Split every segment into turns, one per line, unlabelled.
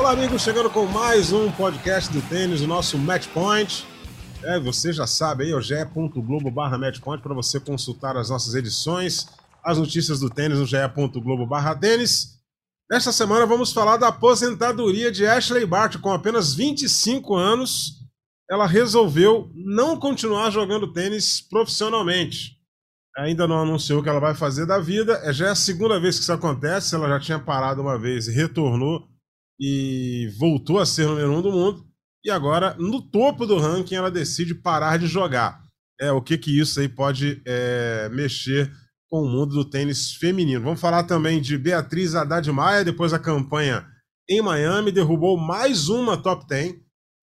Olá, amigos, chegando com mais um podcast do tênis, o nosso Match Point. É, você já sabe aí, o barra matchpoint para você consultar as nossas edições, as notícias do tênis no ge.globo tênis. Nesta semana vamos falar da aposentadoria de Ashley Bart. Com apenas 25 anos, ela resolveu não continuar jogando tênis profissionalmente. Ainda não anunciou o que ela vai fazer da vida. É já é a segunda vez que isso acontece. Ela já tinha parado uma vez e retornou e voltou a ser número um do mundo. E agora, no topo do ranking, ela decide parar de jogar. É o que que isso aí pode é, mexer com o mundo do tênis feminino. Vamos falar também de Beatriz Haddad Maia, depois da campanha em Miami, derrubou mais uma top 10,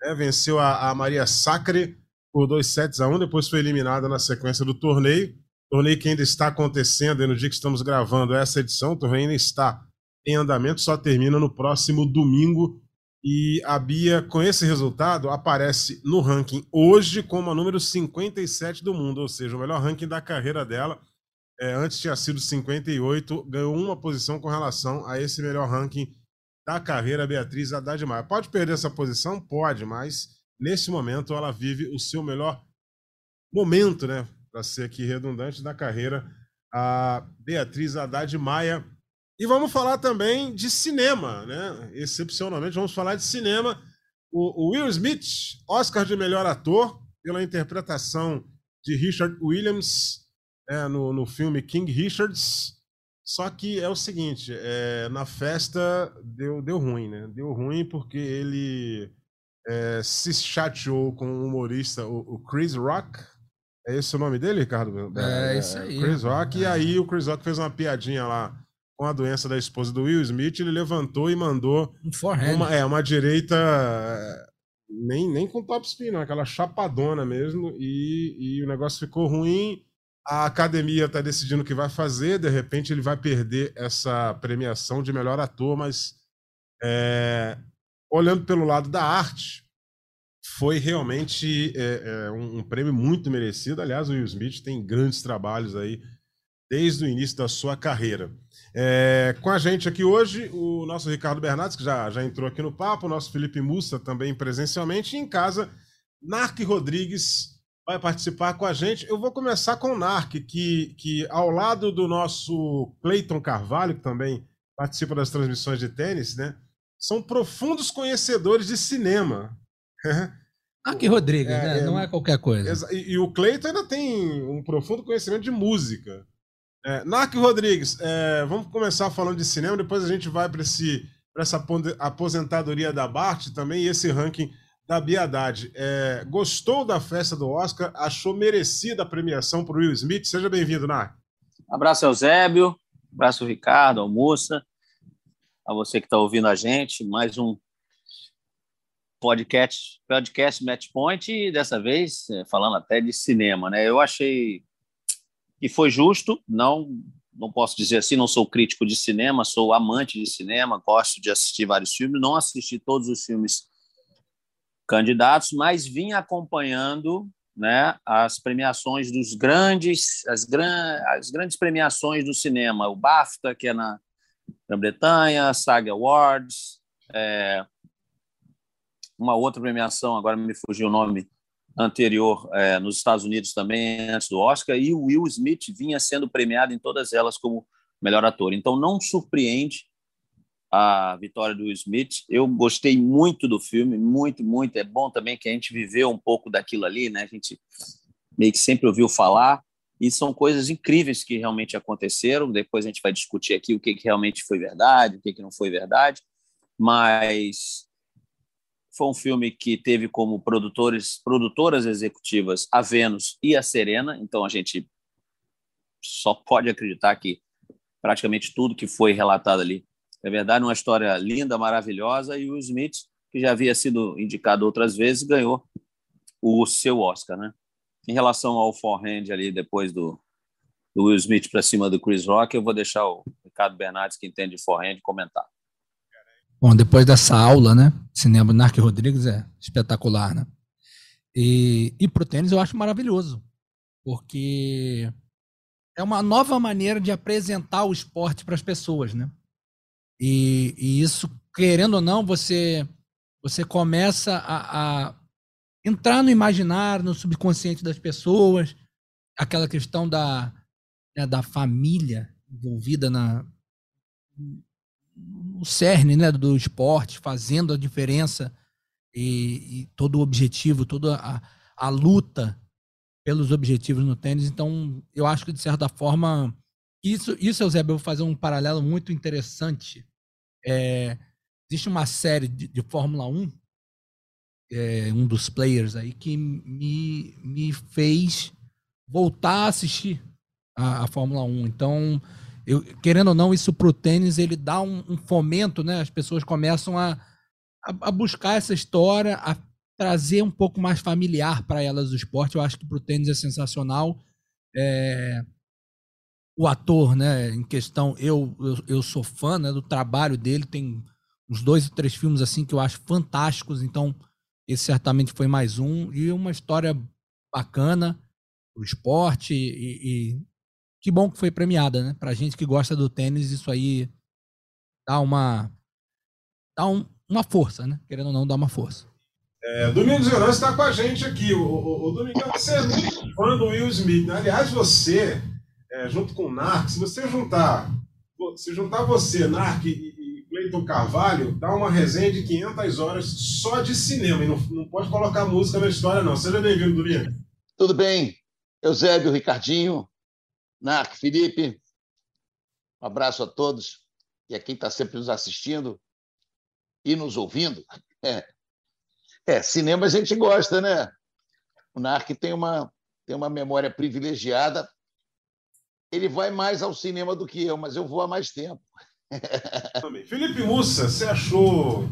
né? venceu a, a, Maria Sacre por 2 sets a 1, depois foi eliminada na sequência do torneio. Torneio que ainda está acontecendo no dia que estamos gravando essa edição, o torneio ainda está em andamento, só termina no próximo domingo. E a Bia, com esse resultado, aparece no ranking hoje como a número 57 do mundo, ou seja, o melhor ranking da carreira dela. É, antes tinha sido 58, ganhou uma posição com relação a esse melhor ranking da carreira, Beatriz Haddad Maia. Pode perder essa posição? Pode, mas nesse momento ela vive o seu melhor momento, né? Para ser aqui redundante, da carreira, a Beatriz Haddad Maia e vamos falar também de cinema, né? Excepcionalmente, vamos falar de cinema. O, Will Smith, Oscar de melhor ator, pela interpretação de Richard Williams é, no, no filme King Richards. Só que é o seguinte, é, na festa deu, deu ruim, né? Deu ruim porque ele é, se chateou com o humorista, o, o, Chris Rock. É esse o nome dele, Ricardo?
É, é isso aí.
Chris Rock. E aí o Chris Rock fez uma piadinha lá com a doença da esposa do Will Smith, ele levantou e mandou
um
uma, é, uma direita nem, nem com top spin, não, aquela chapadona mesmo, e, e o negócio ficou ruim. A academia está decidindo o que vai fazer, de repente ele vai perder essa premiação de melhor ator, mas é, olhando pelo lado da arte, foi realmente é, é, um, um, prêmio muito merecido. Aliás, o Will Smith tem grandes trabalhos aí desde o início da sua carreira. É, com a gente aqui hoje, o nosso Ricardo Bernardes, que já, já entrou aqui no papo, o nosso Felipe Mussa também presencialmente, e em casa, Narc Rodrigues vai participar com a gente. Eu vou começar com o Narc, que, que ao lado do nosso Cleiton Carvalho, que também participa das transmissões de tênis, né? São profundos conhecedores de cinema.
Narc Rodrigues, é, né? É, não é qualquer coisa.
E, e o Cleiton ainda tem um profundo conhecimento de música. É, Narc Rodrigues, é, vamos começar falando de cinema, depois a gente vai para essa aposentadoria da Bart também e esse ranking da Biadade. É, gostou da festa do Oscar? Achou merecida a premiação para Will Smith? Seja bem-vindo, Narc.
Abraço, Eusébio. Abraço, Ricardo, Almoça. A você que está ouvindo a gente. Mais um podcast, podcast Match Point e dessa vez é, falando até de cinema. Né? Eu achei que foi justo, não não posso dizer assim, não sou crítico de cinema, sou amante de cinema, gosto de assistir vários filmes, não assisti todos os filmes candidatos, mas vim acompanhando né, as premiações dos grandes, as, gran, as grandes premiações do cinema, o BAFTA, que é na Grã-Bretanha, SAG Awards, é, uma outra premiação, agora me fugiu o nome, anterior é, nos Estados Unidos também, antes do Oscar, e o Will Smith vinha sendo premiado em todas elas como melhor ator. Então, não surpreende a vitória do Will Smith. Eu gostei muito do filme, muito, muito. É bom também que a gente viveu um pouco daquilo ali, né? A gente meio que sempre ouviu falar, e são coisas incríveis que realmente aconteceram. Depois a gente vai discutir aqui o que, que realmente foi verdade, o que, que não foi verdade, mas foi um filme que teve como produtores, produtoras executivas a Vênus e a Serena, então a gente só pode acreditar que praticamente tudo que foi relatado ali é verdade, uma história linda, maravilhosa, e o Smith, que já havia sido indicado outras vezes, ganhou o seu Oscar, né? Em relação ao forehand ali depois do, do Will Smith para cima do Chris Rock, eu vou deixar o Ricardo Bernardes, que entende de forehand, comentar.
Bom, depois dessa aula, né? Cinema do Narc Rodrigues é espetacular, né? E, e pro tênis eu acho maravilhoso, porque é uma nova maneira de apresentar o esporte para as pessoas, né? E, e, isso, querendo ou não, você você começa a, a entrar no imaginário, no subconsciente das pessoas, aquela questão da, né, da família envolvida na no cerne né, do esporte, fazendo a diferença e, e todo o objetivo, toda a, a luta pelos objetivos no tênis. Então, eu acho que, de certa forma, isso, isso Eusébio, eu vou fazer um paralelo muito interessante. É, existe uma série de, de Fórmula 1, é, um dos players aí, que me, me fez voltar a assistir a, a Fórmula 1. Então, eu, querendo ou não, isso para o tênis ele dá um, um, fomento, né? As pessoas começam a, a, a, buscar essa história, a trazer um pouco mais familiar para elas o esporte. Eu acho que para o tênis é sensacional. É, o ator, né, em questão, eu, eu, eu sou fã né, do trabalho dele, tem uns dois ou três filmes assim que eu acho fantásticos, então esse certamente foi mais um, e uma história bacana, o esporte, e, e que bom que foi premiada, né? Pra gente que gosta do tênis, isso aí dá uma. dá um, uma força, né? Querendo ou não, dá uma força.
É, Domingos Yonan está com a gente aqui. O, o, o Domingão, você é muito fã do Will Smith. Né? Aliás, você, é, junto com o Narc, se você juntar, se juntar você, Narc e, e Cleiton Carvalho, dá uma resenha de 500 horas só de cinema. E não, não pode colocar música na história, não. Seja bem-vindo, Domingos.
Tudo bem. Eusébio, Ricardinho, Narc, Felipe, um abraço a todos e a quem está sempre nos assistindo e nos ouvindo. É. é, cinema a gente gosta, né? O Narc tem uma, tem uma memória privilegiada. Ele vai mais ao cinema do que eu, mas eu vou há mais tempo.
Felipe Mussa, você achou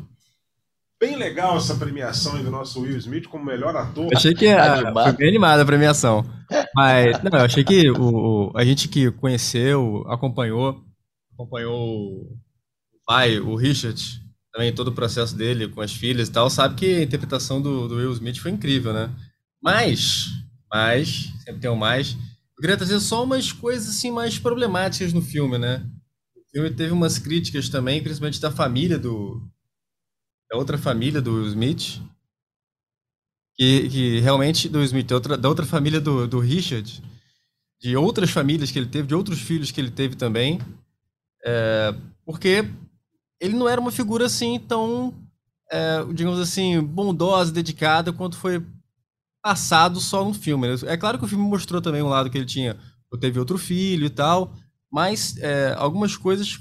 bem legal essa premiação do nosso Will Smith como melhor ator.
Eu achei que a, foi bem animada a premiação. Mas, não, eu achei que o, a gente que conheceu, acompanhou, acompanhou o pai, o Richard, também todo o processo dele com as filhas e tal, sabe que a interpretação do, do Will Smith foi incrível, né? Mas, mas, sempre tem um mais, eu queria trazer só umas coisas assim mais problemáticas no filme, né? O filme teve umas críticas também, principalmente da família do, da outra família do Smith, que, que realmente do Smith, outra, da outra família do, do Richard, de outras famílias que ele teve, de outros filhos que ele teve também, é, porque ele não era uma figura assim tão, é, digamos assim, bondosa, dedicada, quanto foi passado só no filme. É claro que o filme mostrou também um lado que ele tinha, teve outro filho e tal, mas é, algumas coisas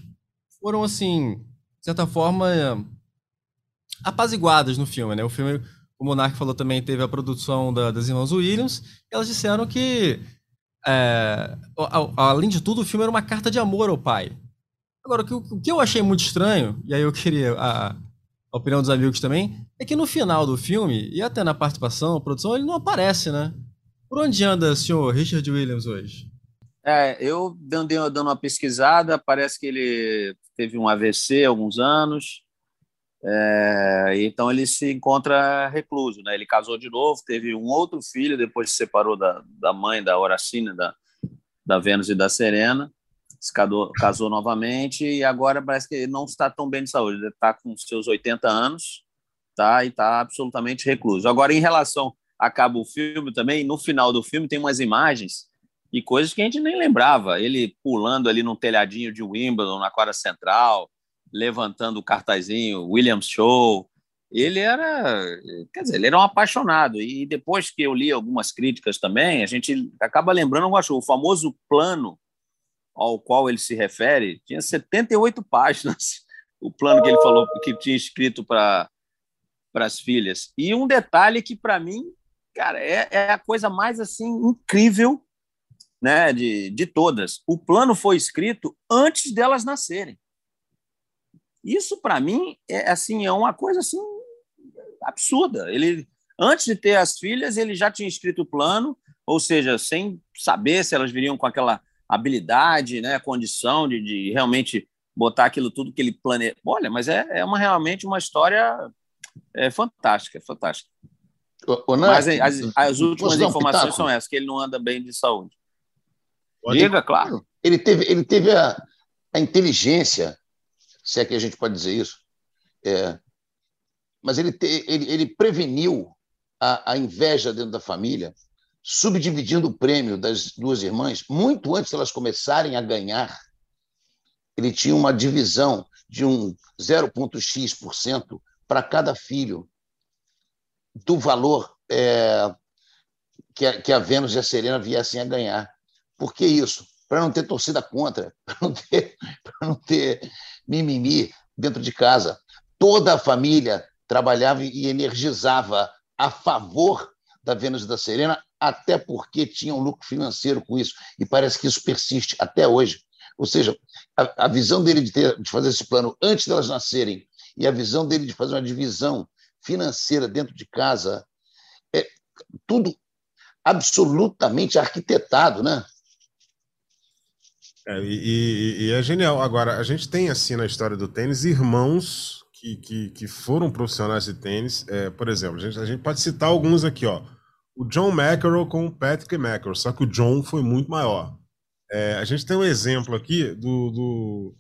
foram assim, de certa forma, apaziguadas no filme, né? O filme, o Monark falou também, teve a produção da, das irmãs Williams, e elas disseram que, é, além de tudo, o filme era uma carta de amor ao pai. Agora, o que, o que eu achei muito estranho, e aí eu queria a, a, opinião dos amigos também, é que no final do filme, e até na participação, produção, ele não aparece, né? Por onde anda o senhor Richard Williams hoje?
É, eu dando, dando uma pesquisada, parece que ele teve um AVC há alguns anos, é, então ele se encontra recluso, né? Ele casou de novo, teve um outro filho, depois se separou da, da mãe, da Horacina, da, da Vênus e da Serena, se casou, casou novamente e agora parece que ele não está tão bem de saúde, ele está com seus 80 anos, tá? E está absolutamente recluso. Agora, em relação acaba o filme também, no final do filme tem umas imagens e coisas que a gente nem lembrava, ele pulando ali num telhadinho de Wimbledon na quadra central, levantando o cartazinho, Williams Show. Ele era, quer dizer, ele era um apaixonado. E depois que eu li algumas críticas também, a gente acaba lembrando, o famoso plano ao qual ele se refere tinha 78 páginas. O plano que ele falou que tinha escrito para para as filhas. E um detalhe que para mim, cara, é, é a coisa mais assim incrível, né, de, de todas. O plano foi escrito antes delas nascerem. Isso para mim é assim é uma coisa assim absurda. Ele Antes de ter as filhas, ele já tinha escrito o plano, ou seja, sem saber se elas viriam com aquela habilidade, né, condição de, de realmente botar aquilo tudo que ele planeja. Olha, mas é, é uma, realmente uma história é, fantástica, fantástica. O, o mas as, as últimas informações são essas, que ele não anda bem de saúde. Pode Diga, claro.
Ele teve, ele teve a, a inteligência, se é que a gente pode dizer isso, é, mas ele, te, ele, ele preveniu a, a inveja dentro da família, subdividindo o prêmio das duas irmãs, muito antes elas começarem a ganhar. Ele tinha uma divisão de um 0,x% para cada filho do valor é, que, a, que a Vênus e a Serena viessem a ganhar. Por que isso? Para não ter torcida contra, para não ter, não ter mimimi dentro de casa. Toda a família trabalhava e energizava a favor da Vênus e da Serena, até porque tinha um lucro financeiro com isso. E parece que isso persiste até hoje. Ou seja, a, a visão dele de, ter, de fazer esse plano antes delas nascerem e a visão dele de fazer uma divisão financeira dentro de casa, é tudo absolutamente arquitetado, né?
É, e, e, é genial. Agora, a gente tem, assim, na história do tênis, irmãos que, que, que foram profissionais de tênis. É, por exemplo, a gente, a gente pode citar alguns aqui, ó. O John McEnroe com o Patrick McEnroe, só que o John foi muito maior. É, a gente tem um exemplo aqui do, do,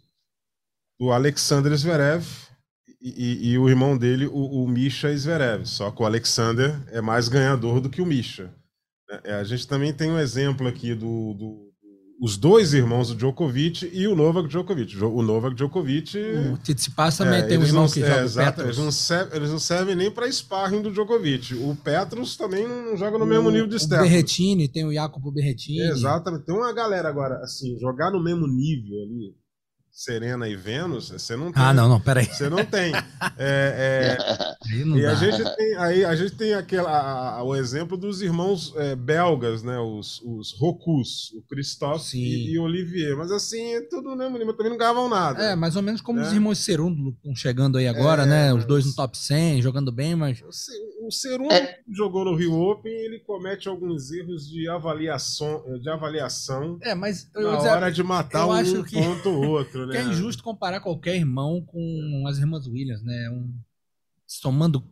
do Alexander Zverev e, e, o irmão dele, o, o Misha Zverev. Só que o Alexander é mais ganhador do que o Misha. É, a gente também tem um exemplo aqui do, do os dois irmãos do Djokovic e o Novak Djokovic. O Novak Djokovic.
O Tsitsipas também é, tem um irmão não, que é, joga exato,
eles não, servem, eles não servem nem para sparring do Djokovic. O Petros também não joga no o, mesmo nível de
step. O Berretini, tem o Jacopo Berretini.
exatamente. Tem uma galera agora, assim, jogar no mesmo nível ali Serena e Vênus, você não ah, tem.
Ah, não, não, peraí.
Você não tem. É, é, e dá. a gente tem, aí a gente tem aquele, a, a, o exemplo dos irmãos é, belgas, né? Os, os Rocus, o Christophe e, e, Olivier. Mas assim, é tudo no mesmo nível, também não ganhavam nada.
É, mais ou menos como né? os irmãos Cerundo estão chegando aí agora, é, né? Os dois no top 100, jogando bem, mas.
O Cerundo é. jogou no Rio Open ele comete alguns erros de avaliação. De avaliação
é, mas
eu, na hora de matar um que... ponto ou outro
né? Que é injusto comparar qualquer irmão com as irmãs Williams, né? Um, somando.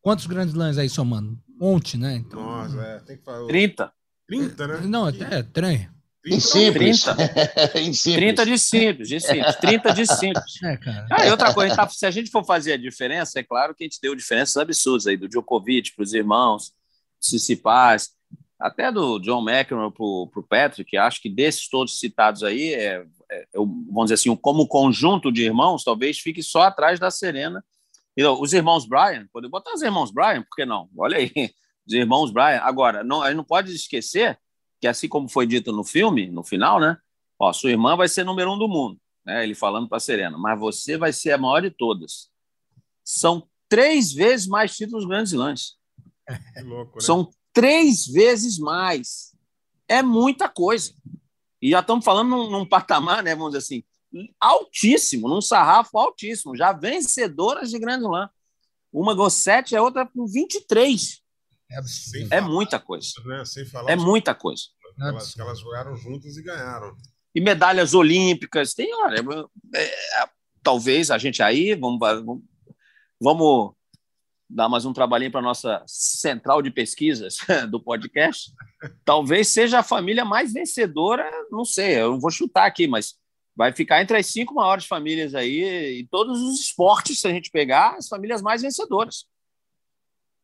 Quantos grandes lãs aí somando? Um monte, né?
Então, Nossa, é, tem que falar.
30.
30, né?
Não, até é, trem.
Em simples. 30.
em simples. 30 de simples, de simples. 30 de simples. É, cara. Ah, e outra coisa, tá, se a gente for fazer a diferença, é claro que a gente deu diferenças absurdas aí, do Djokovic para os irmãos, Tsitsipas, até do John McEnroe para o Patrick, acho que desses todos citados aí, é, vamos dizer assim, como conjunto de irmãos, talvez fique só atrás da Serena. E, os irmãos Brian, pode botar os irmãos Brian, por que não? Olha aí, os irmãos Brian. Agora, não, a gente não pode esquecer que, assim como foi dito no filme, no final, né? Ó, sua irmã vai ser número um do mundo, né? Ele falando para a Serena, mas você vai ser a maior de todas. São três vezes mais títulos grandes lãs. Louco, né? São três vezes mais. É muita coisa. E já estamos falando num, num, patamar, né, vamos dizer assim, altíssimo, num sarrafo altíssimo, já vencedoras de Grande Slam. Uma com 7 a outra com 23. É, é muita coisa. Né? é muita coisa.
Elas, elas jogaram juntas e ganharam.
E medalhas olímpicas. Tem, olha, é, é, talvez a gente aí, vamos, vamos, vamos dar mais um trabalhinho para a nossa central de pesquisas do podcast, talvez seja a família mais vencedora, não sei, eu não vou chutar aqui, mas vai ficar entre as cinco maiores famílias aí, e todos os esportes, se a gente pegar, as famílias mais vencedoras.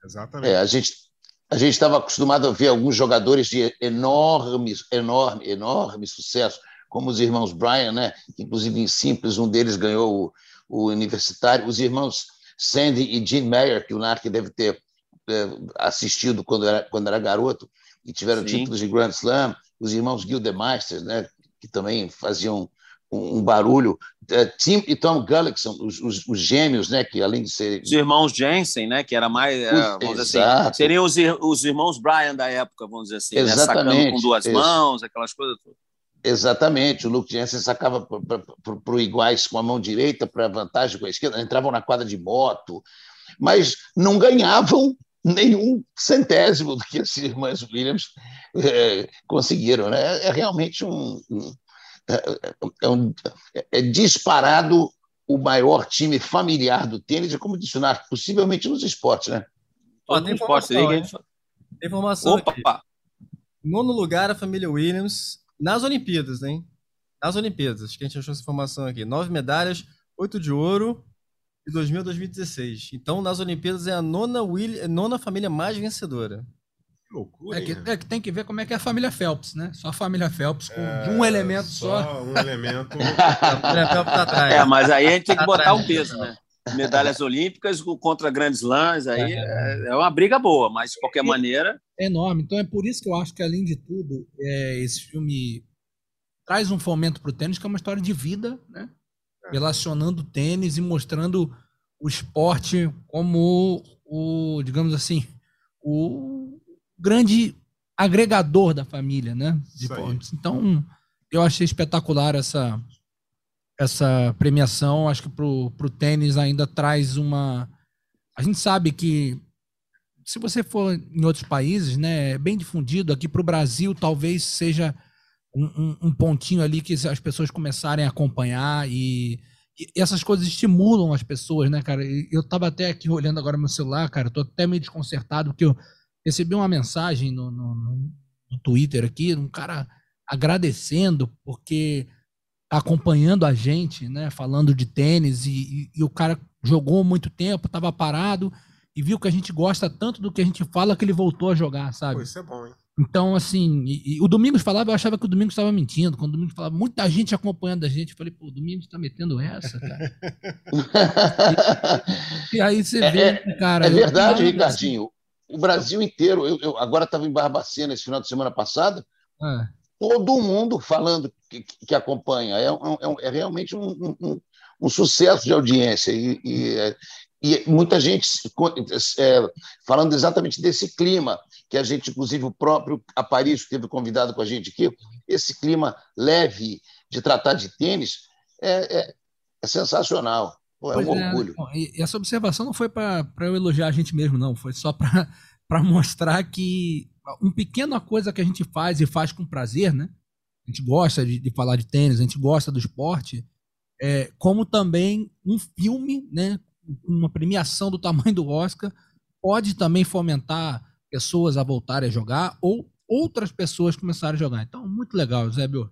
Exatamente. É, a gente a gente estava acostumado a ver alguns jogadores de enorme, enorme, enorme sucesso, como os irmãos Brian, né? Inclusive em simples, um deles ganhou o, o universitário. Os irmãos Sandy e Gene Mayer, que o Narc deve ter é, assistido quando era, quando era garoto, e tiveram Sim. títulos de Grand Slam, os irmãos Gildemeisters, né, que também faziam um, um barulho. É, Tim e Tom Gullickson, os, os, os, gêmeos, né, que além de serem...
Os irmãos Jensen, né, que era mais... Era, vamos dizer assim, seriam os, os irmãos Brian da época, vamos dizer assim,
Exatamente.
Né, sacando com duas mãos, aquelas coisas todas.
Exatamente, o Luke Jensen sacava para o iguais com a mão direita, para vantagem com a esquerda, entravam na quadra de moto, mas não ganhavam nenhum centésimo do que as irmãs Williams é, conseguiram. Né? É, é realmente um, um, é, é, um, é disparado o maior time familiar do tênis, é como dicionar, possivelmente nos esportes, né?
Ó, tem informação, gente... tem informação Opa! Aqui. Nono lugar, a família Williams, nas Olimpíadas, hein? Nas Olimpíadas, que a gente achou essa informação aqui. Nove medalhas, oito de ouro, de 2000 a 2016. Então, nas Olimpíadas é a nona, Will, nona família mais vencedora.
Que loucura, é que, é que, tem que ver como é que é a família Phelps, né? Só a família Phelps com é, um elemento só.
Só um elemento.
Tá é, mas aí a gente tem que botar o um peso, né? Medalhas olímpicas contra grandes lãs, aí é. é, uma briga boa, mas de qualquer maneira.
É enorme. Então é por isso que eu acho que, além de tudo, é, esse filme traz um fomento para o tênis, que é uma história de vida, né? relacionando o tênis e mostrando o esporte como o, digamos assim, o grande agregador da família, né? Então, eu achei espetacular essa essa premiação. Acho que pro, pro tênis ainda traz uma. A gente sabe que se você for em outros países, né, é bem difundido. Aqui para o Brasil, talvez seja um, um, um, pontinho ali que as pessoas começarem a acompanhar e, e, essas coisas estimulam as pessoas, né, cara? Eu estava até aqui olhando agora meu celular, cara, tô até meio desconcertado porque eu recebi uma mensagem no, no, no Twitter aqui, um cara agradecendo porque tá acompanhando a gente, né, falando de tênis e, e, e o cara jogou muito tempo, estava parado e viu que a gente gosta tanto do que a gente fala que ele voltou a jogar, sabe? Pô,
isso é bom, hein?
Então, assim, e, e, o Domingos falava, eu achava que o Domingos estava mentindo. Quando o Domingos falava, muita gente acompanhando a gente, eu falei, pô, o Domingos está metendo essa, cara. e, e, aí você é, vê,
é, cara. É verdade, eu, Ricardinho. Assim, o Brasil inteiro, eu, eu agora estava em Barbacena esse final de semana passada, é. Todo mundo falando que, que acompanha. É, é, é, é realmente um, um, um, sucesso de audiência. E, e, e muita gente é, falando exatamente desse clima, que a gente, inclusive o próprio Aparício teve convidado com a gente aqui, esse clima leve de tratar de tênis é, é, é sensacional. Pô, é um é, orgulho.
E essa observação não foi para eu elogiar a gente mesmo, não, foi só para mostrar que uma pequena coisa que a gente faz e faz com prazer, né? A gente gosta de, de falar de tênis, a gente gosta do esporte, é, como também um filme, né, uma premiação do tamanho do Oscar pode também fomentar pessoas a voltarem a jogar ou outras pessoas começarem a jogar. Então, muito legal, Zé Bio.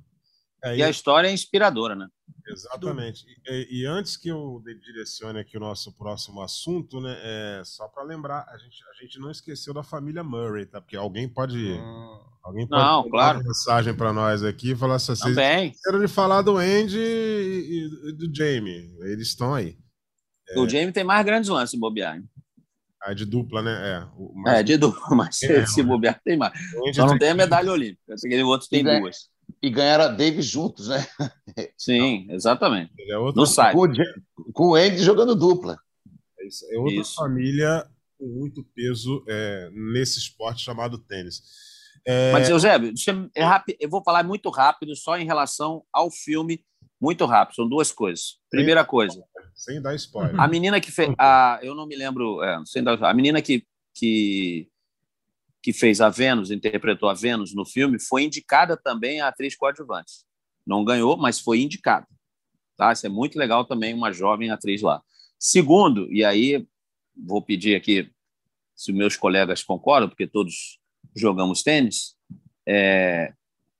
É, e a história é inspiradora, né?
Exatamente. E, e, antes que eu direcione aqui o nosso próximo assunto, né, é, só para lembrar, a gente, a gente não esqueceu da família Murray, tá? Porque alguém pode, hum. alguém pode
não, claro.
uma mensagem para nós aqui e falar assim, vocês quero de falar do Andy e, e do Jamie, eles estão aí.
É. O Jamie tem mais grandes lances, bobear.
Ah, de dupla, né? É,
mais... é de dupla, mas é, se bobear tem mais. Só não tem a medalha olímpica, aquele outro tem duas.
E ganharam a Davis juntos, né?
Sim, exatamente.
É outro... No site. Com, com o Andy jogando dupla.
É, isso, é outra isso. família com muito peso é, nesse esporte chamado tênis.
É... Mas, Eusébio, eu vou falar muito rápido, só em relação ao filme, muito rápido. São duas coisas. Primeira coisa,
sem dar spoiler.
A menina que fez. A, eu não me lembro. É, sem dar, a menina que, que, que fez a Vênus, interpretou a Vênus no filme, foi indicada também a atriz coadjuvante. Não ganhou, mas foi indicada. Tá? Isso é muito legal também, uma jovem atriz lá. Segundo, e aí vou pedir aqui se meus colegas concordam, porque todos jogamos tênis, é,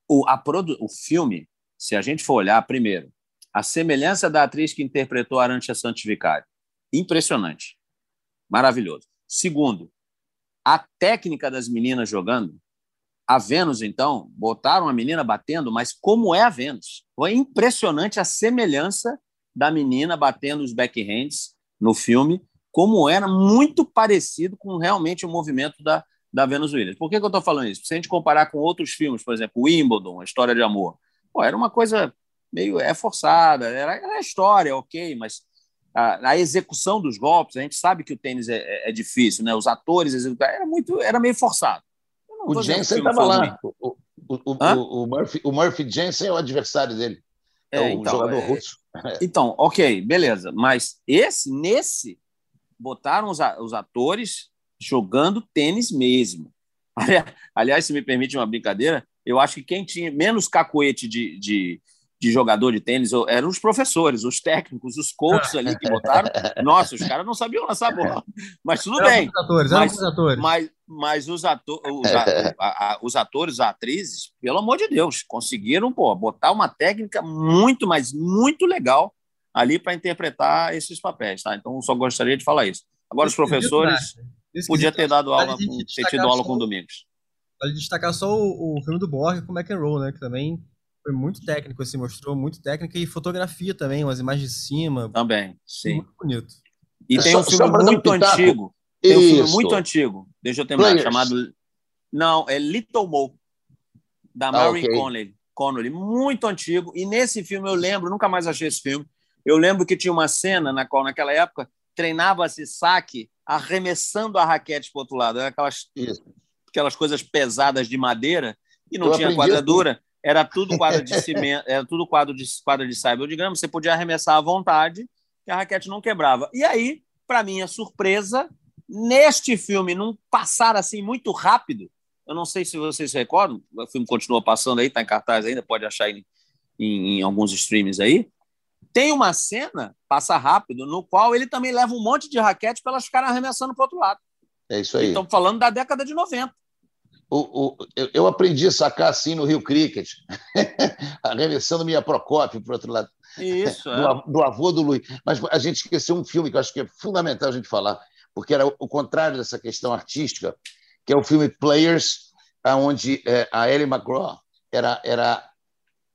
o, a o filme, se a gente for olhar primeiro, a semelhança da atriz que interpretou Arantia Santificário. Impressionante. Maravilhoso. Segundo, a técnica das meninas jogando. A Vênus, então, botaram a menina batendo, mas como é a Vênus? Foi impressionante a semelhança da menina batendo os backhands no filme, como era muito parecido com realmente o movimento da, da Venus Williams. Por que, que eu estou falando isso? Se a gente comparar com outros filmes, por exemplo, Wimbledon, A História de Amor, pô, era uma coisa meio é forçada, era, era história, ok, mas a, a, execução dos golpes, a gente sabe que o tênis é, é, é difícil, né? Os atores executaram, era muito, era meio forçado.
O Jensen estava lá. O, o, o, o, Murphy, o Murphy Jensen é o adversário dele. É, é o então, jogador é, russo.
Então, ok, beleza. Mas esse, nesse, botaram os, os atores jogando tênis mesmo. Aliás, se me permite uma brincadeira, eu acho que quem tinha menos cacoete de, de, de jogador de tênis eram os professores, os técnicos, os coaches ali que botaram. Nossa, os caras não sabiam lançar bola. Mas tudo
Eram
bem.
os atores, eram os atores.
Mas, mas os, os, a- a- os atores, as atrizes, pelo amor de Deus, conseguiram pô, botar uma técnica muito, mas muito legal ali para interpretar esses papéis. Tá? Então, só gostaria de falar isso. Agora, os
quesito,
professores podia ter dado aula, ter tido aula com o Domingos.
Vale destacar só o, o filme do Borg com o McEnroe, né? Que também foi muito técnico, assim, mostrou muito técnica e fotografia também, umas imagens de cima.
Também, sim.
Muito bonito.
E tem
Só-
um
só
filme
um
muito antigo. Tem um filme muito antigo. Deixa eu terminar.
Players.
Chamado. Não, é Little Mo. Da
Ah,
Mary
ok.
Connolly. Connolly. Muito antigo. E nesse filme eu lembro, nunca mais achei esse filme. Eu lembro que tinha uma cena na qual, naquela época, treinava-se saque arremessando a raquete para outro lado. Era aquelas,
Isso.
aquelas coisas pesadas de madeira e não
Eu
tinha quadradura. Era tudo quadro de cimento, era tudo quadro de quadra de cyber de grama. Você podia arremessar à vontade que a raquete não quebrava. E aí, para minha surpresa, neste filme, num passar assim muito rápido, eu não sei se vocês se recordam, o filme continua passando aí, está em cartaz ainda, pode achar em, em, em alguns streams aí. Tem uma cena, passa rápido, no qual ele também leva um monte de raquete para elas ficarem arremessando para o outro lado.
É isso aí.
Estamos falando da década de 90.
O, o, eu, aprendi a sacar assim no Rio Cricket, arremessando minha Procópio para outro lado,
Isso,
do,
é.
do avô do Luiz. Mas a gente esqueceu um filme que eu acho que é fundamental a gente falar, porque era o, contrário dessa questão artística, que é o filme Players, onde é, a Ellie McGraw era, era,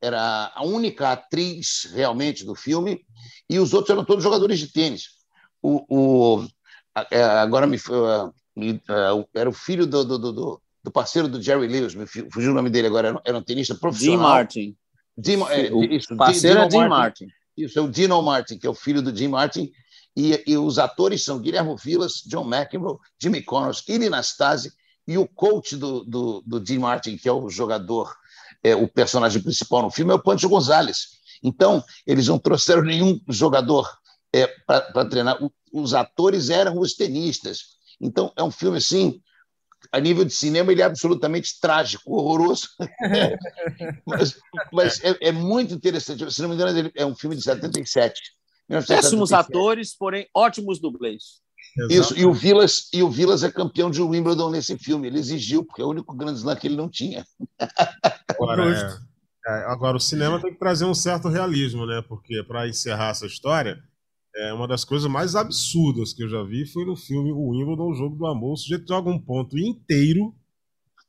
era a única atriz realmente do filme, e os outros eram todos jogadores de tênis. O, o, é, agora me, foi, ah, ah, era o filho do, do, do- do, parceiro do Jerry Lewis, me fu- fugiu o nome dele agora, era, um- era um tenista profissional.
Martin.
Jim, é,
O
isso,
parceiro é
Dino
Jim Martin.
Isso, é o Dino Martin, que é o filho do Jim Martin. E, e os atores são Guilherme Vilas, John McEnroe, Jimmy Connors, Ili Nastase e o coach do, do, do Jim Martin, que é o jogador, é, o personagem principal no filme, é o Pancho Gonzalez. Então, eles não trouxeram nenhum jogador é, para treinar. Os atores eram os tenistas. Então, é um filme assim, a nível de cinema, ele é absolutamente trágico, horroroso. mas mas é, é muito interessante. Se não me engano, é um filme de 77.
Péssimos
1977.
atores, porém ótimos dublês.
Isso, e o Vilas, e o Vilas é campeão de Wimbledon nesse filme. Ele exigiu, porque é o único grande slam que ele não tinha.
Agora, é, é, agora, o cinema tem que trazer um certo realismo, né? Porque, para encerrar essa história, é uma das coisas mais absurdas que eu já vi foi no filme O Wimbledon, o Jogo do Amor. O sujeito joga um ponto inteiro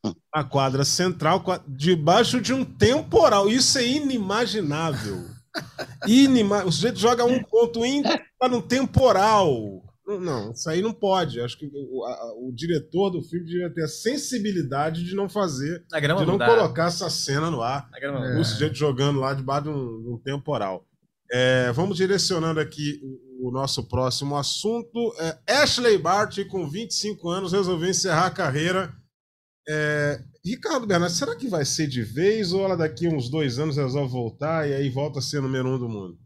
na quadra central, debaixo de um temporal. Isso é inimaginável. Inima... O sujeito joga um ponto inteiro no temporal. Não, isso aí não pode. Acho que o, a- o diretor do filme devia ter a sensibilidade de não fazer de não
dá.
colocar essa cena no ar,
grama não
o sujeito jogando lá debaixo de um, de um temporal. É, vamos direcionando aqui o, nosso próximo assunto. É, Ashley Bart, com 25 anos, resolveu encerrar a carreira. É, Ricardo Bernardo, será que vai ser de vez ou ela daqui uns dois anos resolve voltar e aí volta a ser número um do mundo?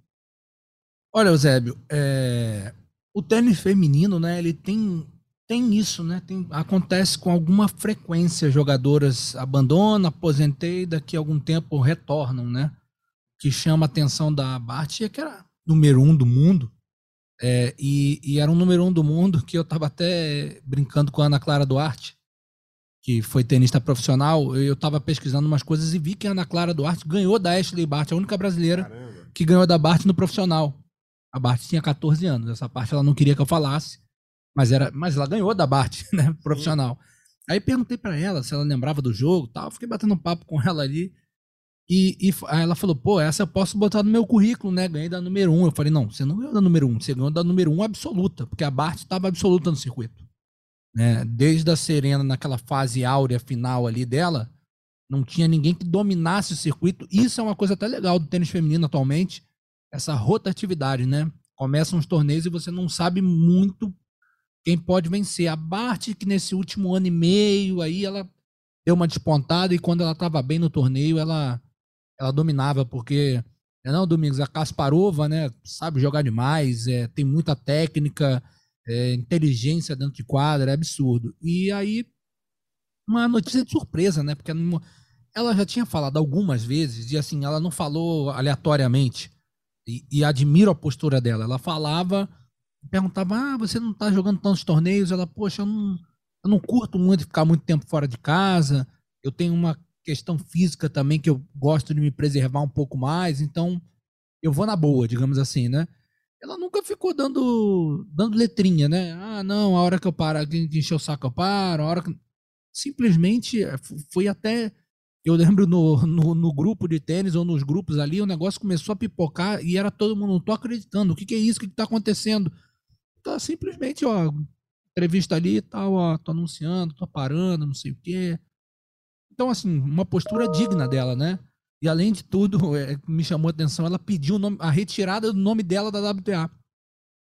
Olha, Eusébio, é, o tênis feminino, né, ele tem, tem isso, né? Tem, acontece com alguma frequência. Jogadoras abandonam, aposentei, daqui a algum tempo retornam, né? Que chama a atenção da Bart é que era número um do mundo. É, e, e era um número um do mundo que eu tava até brincando com a Ana Clara Duarte, que foi tenista profissional. Eu tava pesquisando umas coisas e vi que a Ana Clara Duarte ganhou da Ashley Bart, a única brasileira
Caramba.
que ganhou da Bart no profissional. A Bart tinha 14 anos. Essa parte ela não queria que eu falasse, mas era, mas ela ganhou da Bart, né, profissional. Aí perguntei pra ela se ela lembrava do jogo, tal. Fiquei batendo um papo com ela ali. E, e ela falou: "Pô, essa eu posso botar no meu currículo, né? Ganhei da número um. Eu falei: "Não, você não ganhou da número um, você ganhou da número um absoluta, porque a Bart estava absoluta no circuito, né? Desde a Serena naquela fase áurea final ali dela, não tinha ninguém que dominasse o circuito. Isso é uma coisa até legal do tênis feminino atualmente, essa rotatividade, né? Começam os torneios e você não sabe muito quem pode vencer. A Bart, que nesse último ano e meio aí ela deu uma despontada e quando ela estava bem no torneio, ela ela dominava porque é não, Domingos, a Kasparova, né, sabe jogar demais, é, tem muita técnica, é, inteligência dentro de quadra, é absurdo. E aí, uma notícia de surpresa, né? Porque ela já tinha falado algumas vezes, e assim, ela não falou aleatoriamente. E, e admiro a postura dela. Ela falava, perguntava: Ah, você não tá jogando tantos torneios? Ela, poxa, eu não, eu não curto muito ficar muito tempo fora de casa. Eu tenho uma questão física também que eu gosto de me preservar um pouco mais, então eu vou na boa, digamos assim, né? Ela nunca ficou dando dando letrinha, né? Ah, não, a hora que eu paro, de encher o saco eu paro, a hora que simplesmente eh, foi até eu lembro no, no, no, grupo de tênis ou nos grupos ali, o negócio começou a pipocar e era todo mundo, não tô acreditando, o que, que é isso, o que, que tá acontecendo? Tá simplesmente, ó, entrevista ali e tal, ó, tô anunciando, tô parando, não sei o quê. Então, assim, uma postura digna dela, né? E além de tudo, é, me chamou a atenção, ela pediu nome, a retirada do nome dela da WTA.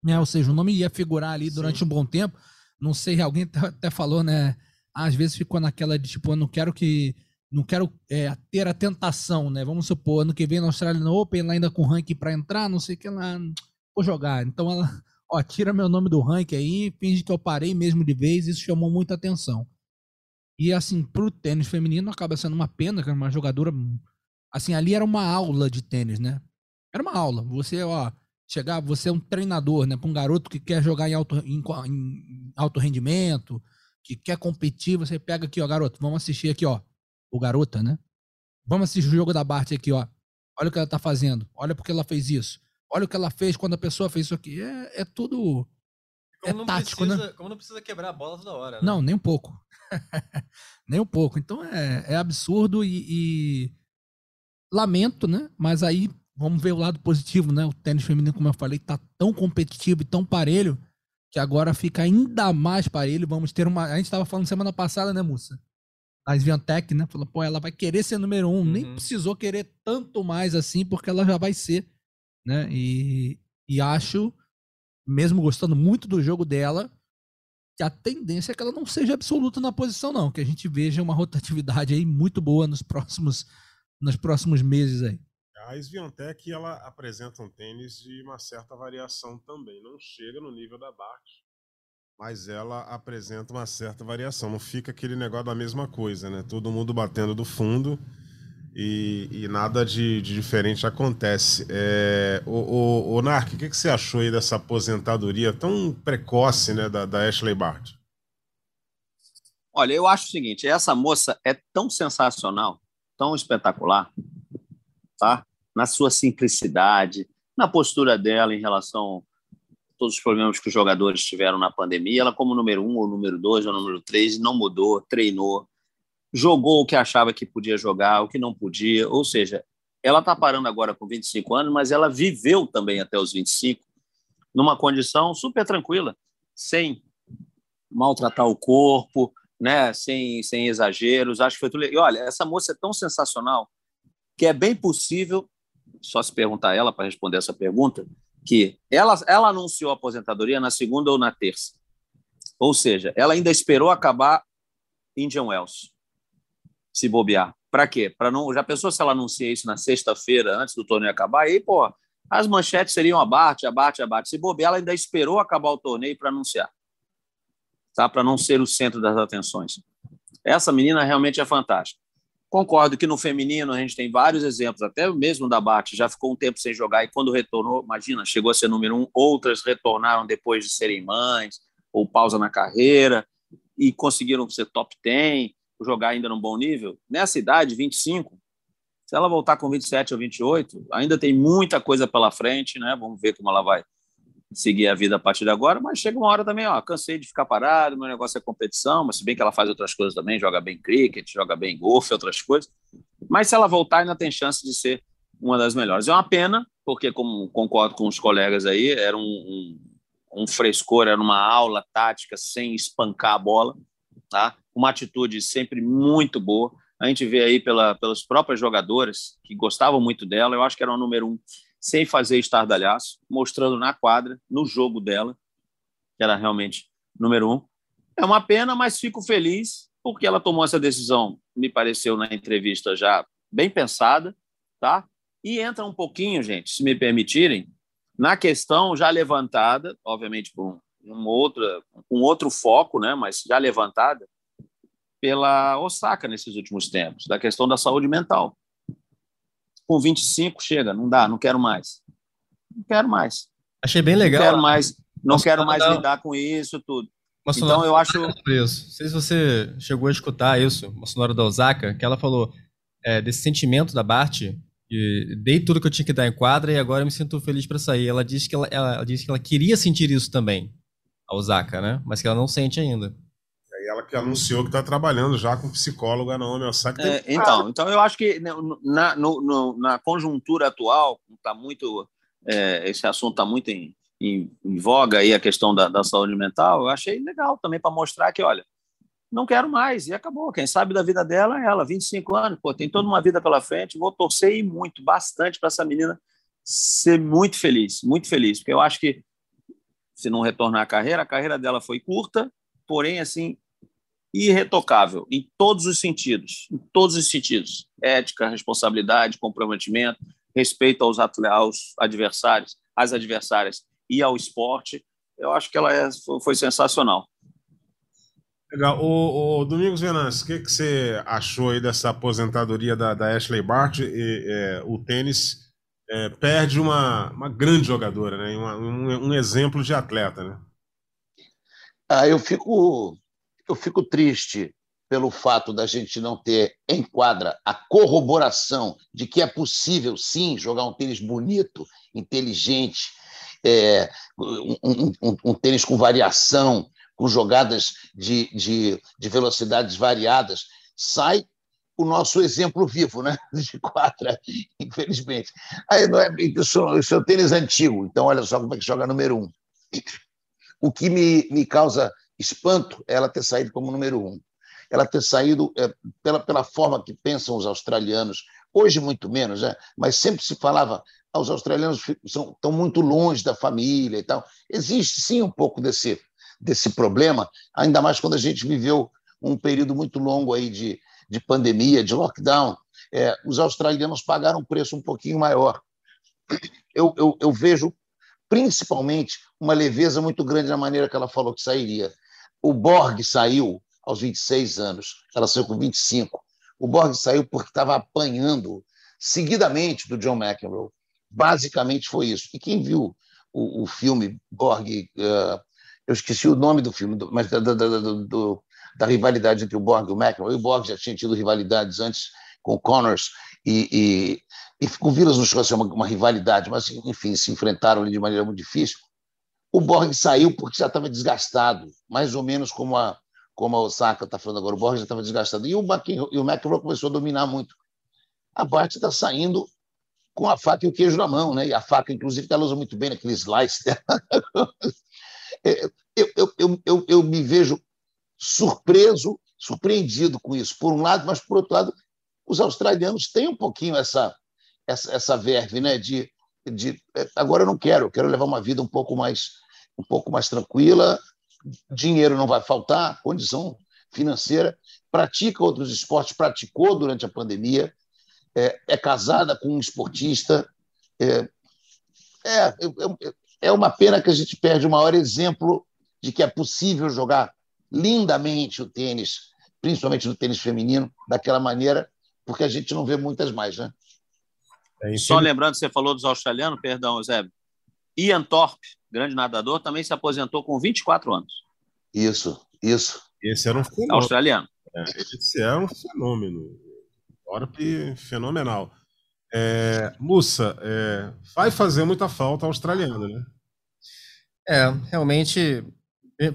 Né? Ou seja, o nome ia figurar ali durante Sim. um bom tempo. Não sei, alguém até falou, né? Às vezes ficou naquela de tipo, eu não quero que. Não quero é, ter a tentação, né? Vamos supor, ano que vem na Australian Open, lá ainda com ranking para entrar, não sei o que lá. Vou jogar. Então ela, ó, tira meu nome do ranking aí, finge que eu parei mesmo de vez, isso chamou muita atenção. E assim, pro tênis feminino acaba sendo uma pena, que é uma jogadora. Assim, ali era uma aula de tênis, né? Era uma aula. Você, ó, chegar, você é um treinador, né? Para um garoto que quer jogar em alto, em, em alto rendimento, que quer competir, você pega aqui, ó, garoto, vamos assistir aqui, ó. O garota, né? Vamos assistir o jogo da Bart aqui, ó. Olha o que ela tá fazendo. Olha porque ela fez isso. Olha o que ela fez quando a pessoa fez isso aqui. É, é tudo.
Como é tático, né? precisa, né? Como não precisa quebrar a bola toda hora. Né?
Não, nem um pouco. Nem um pouco. Então é, é absurdo e, e, lamento, né? Mas aí vamos ver o lado positivo, né? O tênis feminino, como eu falei, tá tão competitivo e tão parelho que agora fica ainda mais parelho. Vamos ter uma. A gente estava falando semana passada, né, Mussa? A Sviantec, né? Falou, pô, ela vai querer ser número um. Uhum. Nem precisou querer tanto mais assim, porque ela já vai ser, né? E, e acho, mesmo gostando muito do jogo dela, a tendência é que ela não seja absoluta na posição, não. Que a gente veja uma rotatividade aí muito boa nos próximos, nos próximos meses aí.
A Sviantec, ela apresenta um tênis de uma certa variação também. Não chega no nível da Bart, mas ela apresenta uma certa variação. Não fica aquele negócio da mesma coisa, né? Todo mundo batendo do fundo e, e nada de, de, diferente acontece. É, o, o, o o que, que, você achou aí dessa aposentadoria tão precoce né, da, da Ashley Bart?
Olha, eu acho o seguinte: essa moça é tão sensacional, tão espetacular, tá? Na sua simplicidade, na postura dela em relação a todos os problemas que os jogadores tiveram na pandemia. Ela, como número um, ou número dois, ou número três, não mudou, treinou, jogou o que achava que podia jogar, o que não podia, ou seja, ela está parando agora com 25 anos, mas ela viveu também até os 25 numa condição super tranquila, sem maltratar o corpo, né, sem, sem exageros. Acho que foi tudo. E olha, essa moça é tão sensacional que é bem possível, só se perguntar a ela para responder essa pergunta, que ela, ela anunciou a aposentadoria na segunda ou na terça. Ou seja, ela ainda esperou acabar Indian Wells se bobear. Para quê? Para não. Já pensou se ela anuncia isso na sexta-feira, antes do torneio acabar? Aí, pô, as manchetes seriam abate, abate, abate. Se bobear, ela ainda esperou acabar o torneio para anunciar. Tá? Para não ser o centro das atenções. Essa menina realmente é fantástica. Concordo que no feminino a gente tem vários exemplos, até mesmo da Bate, já ficou um tempo sem jogar e quando retornou, imagina, chegou a ser número um, outras retornaram depois de serem mães ou pausa na carreira e conseguiram ser top 10 jogar ainda num bom nível, nessa idade, 25, se ela voltar com 27 ou 28, ainda tem muita coisa pela frente, né? Vamos ver como ela vai seguir a vida a partir de agora, mas chega uma hora também, ó, cansei de ficar parado, meu negócio é competição, mas se bem que ela faz outras coisas também, joga bem cricket, joga bem golfe, outras coisas, mas se ela voltar ainda tem chance de ser uma das melhores. É uma pena, porque como concordo com os colegas aí, era um, um, um frescor, era uma aula tática sem espancar a bola, tá? Uma atitude sempre muito boa. A gente vê aí pela, pelas próprias jogadoras que gostavam muito dela. Eu acho que era o número um, sem fazer estardalhaço, mostrando na quadra, no jogo dela, que era realmente número um. É uma pena, mas fico feliz porque ela tomou essa decisão, me pareceu na entrevista já bem pensada, tá? E entra um pouquinho, gente, se me permitirem, na questão já levantada, obviamente por um uma outra, com outro foco, né, mas já levantada pela Osaka nesses últimos tempos, da questão da saúde mental. Com 25 chega, não dá, não quero mais. Não quero mais.
Achei bem legal.
Não quero mais, não quero mais lidar com isso tudo. então eu acho.
Não sei se você chegou a escutar isso, uma sonora da Osaka, que ela falou é, desse sentimento da Bart, que dei tudo que eu tinha que dar em quadra e agora eu me sinto feliz para sair. Ela disse que ela, ela disse que ela queria sentir isso também, a Osaka, né? Mas que ela não sente ainda.
Ela que anunciou que está trabalhando já com psicóloga na Naomi Osaka.
É, então, então eu acho que né, na, no, no, na conjuntura atual, está muito é, esse assunto está muito em, em, em, voga aí a questão da, da saúde mental. Eu achei legal também para mostrar que, olha, não quero mais e acabou. Quem sabe da vida dela é ela, 25 anos, pô, tem toda uma vida pela frente. Vou torcer e muito, bastante para essa menina ser muito feliz, muito feliz, porque eu acho que se não retornar à carreira, a carreira dela foi curta, porém assim irretocável em todos os sentidos, em todos os sentidos, ética, responsabilidade, comprometimento, respeito aos, aos adversários, às adversárias e ao esporte. Eu acho que ela é, foi sensacional.
Legal. O, o Domingos Venâncio, o que, que você achou aí dessa aposentadoria da, da Ashley Bart? E, é, o tênis é, perde uma, uma grande jogadora, né? Uma, um, um, exemplo de atleta, né?
Ah, eu fico, eu fico triste pelo fato da gente não ter em quadra a corroboração de que é possível, sim, jogar um tênis bonito, inteligente, é, um, um, um, tênis com variação, com jogadas de, de, de velocidades variadas, sai o nosso exemplo vivo, né? De quadra, infelizmente. Aí não é o seu tênis antigo, então olha só como é que joga número um. O que me, me causa espanto é ela ter saído como número um. Ela ter saído é, pela, pela forma que pensam os australianos, hoje muito menos, né? mas sempre se falava ah, os australianos são, estão muito longe da família e tal. Existe sim um pouco desse desse problema, ainda mais quando a gente viveu um período muito longo aí de, de pandemia, de lockdown. É, os australianos pagaram um preço um pouquinho maior. Eu, eu, eu vejo, principalmente, uma leveza muito grande na maneira que ela falou que sairia. O Borg saiu aos 26 anos, ela saiu com 25. O Borg saiu porque estava apanhando seguidamente do John McEnroe. Basicamente foi isso. E quem viu o, o filme Borg uh, eu esqueci o nome do filme, mas da, da, da, do, da rivalidade entre o Borg e o McEnroe. O Borg já tinha tido rivalidades antes com o Connors e, e, e com o Vilas não ser uma, uma, rivalidade, mas enfim, se enfrentaram de maneira muito difícil. O Borg saiu porque já estava desgastado, mais ou menos como a, como a Osaka está falando agora. O Borg já estava desgastado. E o, McEnroe, e o McEnroe começou a dominar muito. A Bart está saindo com a faca e o queijo na mão, né? E a faca, inclusive, ela usa muito bem naquele slice dela. É, eu, eu, eu, eu, eu me vejo surpreso, surpreendido com isso, por um lado, mas, por outro lado, os australianos têm um pouquinho essa, essa, essa verve né, de, de é, agora eu não quero, eu quero levar uma vida um pouco mais, um pouco mais tranquila, dinheiro não vai faltar, condição financeira, pratica outros esportes, praticou durante a pandemia, é, é casada com um esportista. É, é, é uma pena que a gente perde o maior exemplo de que é possível jogar lindamente o tênis, principalmente no tênis feminino, daquela maneira, porque a gente não vê muitas mais, né?
É, Só lembrando, você falou dos australianos, perdão, Zé. Ian Thorpe, grande nadador, também se aposentou com 24 anos.
Isso, isso.
Esse era um
fenômeno. Australiano.
É, esse era um fenômeno. Thorpe, fenomenal. É, Mussa, é, vai fazer muita falta australiano, né?
É, realmente,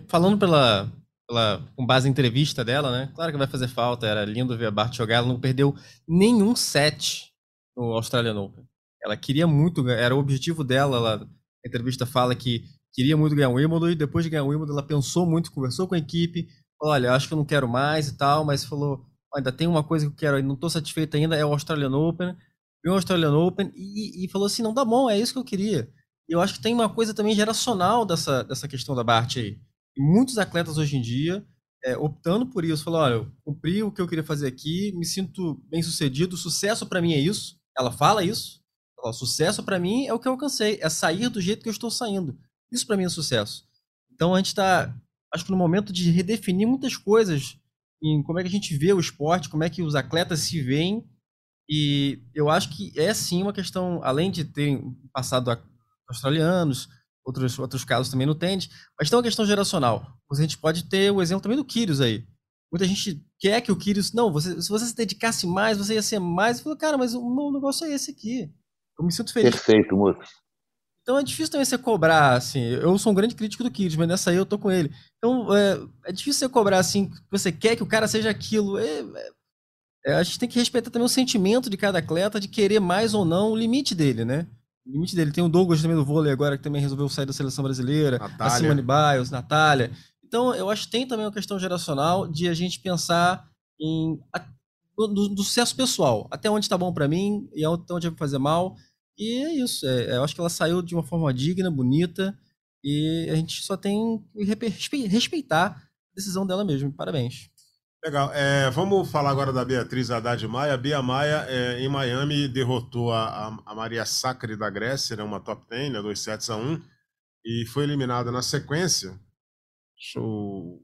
falando pela, pela, com base em entrevista dela, né? Claro que vai fazer falta, era lindo ver a Bart jogar, ela não perdeu nenhum set no Australian Open. Ela queria muito, era o objetivo dela, ela, a entrevista fala que queria muito ganhar o Wimbledon e depois de ganhar o Wimbledon ela pensou muito, conversou com a equipe, olha, acho que eu não quero mais e tal, mas falou, ainda tem uma coisa que eu quero, não estou satisfeita ainda, é o Australian Open, viu o Australian Open e, e, falou assim, não, tá bom, é isso que eu queria. E eu acho que tem uma coisa também geracional dessa, dessa questão da Bart aí. E muitos atletas hoje em dia, é, optando por isso, falou, olha, eu cumpri o que eu queria fazer aqui, me sinto bem sucedido, sucesso para mim é isso. Ela fala isso. Ela, sucesso para mim é o que eu alcancei, é sair do jeito que eu estou saindo. Isso para mim é sucesso. Então a gente está, acho que no momento de redefinir muitas coisas em como é que a gente vê o esporte, como é que os atletas se veem. E eu acho que é sim uma questão, além de ter passado australianos, outros, outros casos também no tênis, mas tem uma questão geracional. A gente pode ter o exemplo também do Kyrgios aí. Muita gente quer que o Kyrgios, não, você, se você se dedicasse mais, você ia ser mais. Eu falo, cara, mas o meu negócio é esse aqui. Eu me sinto feliz.
Perfeito, moço.
Então é difícil também você cobrar, assim. Eu sou um grande crítico do Kyrgios, mas nessa aí eu tô com ele. Então é, é difícil você cobrar, assim, que você quer que o cara seja aquilo. É, é, a gente tem que respeitar também o sentimento de cada atleta, de querer mais ou não o limite dele, né? O limite dele. Tem o Douglas também do vôlei agora, que também resolveu sair da seleção brasileira.
Natália.
A Simone Biles, Natália. Então, eu acho que tem também uma questão geracional de a gente pensar em do, do sucesso pessoal. Até onde está bom para mim e até onde vai fazer mal. E é isso. É, eu acho que ela saiu de uma forma digna, bonita. E a gente só tem que respeitar a decisão dela mesmo. Parabéns.
Legal. É, vamos falar agora da Beatriz Haddad Maia. A Bia Maia, é, em Miami, derrotou a, a, a Maria Sacre da Grécia, né, uma top 10, né, 2 sets a 1, e foi eliminada na sequência. Show.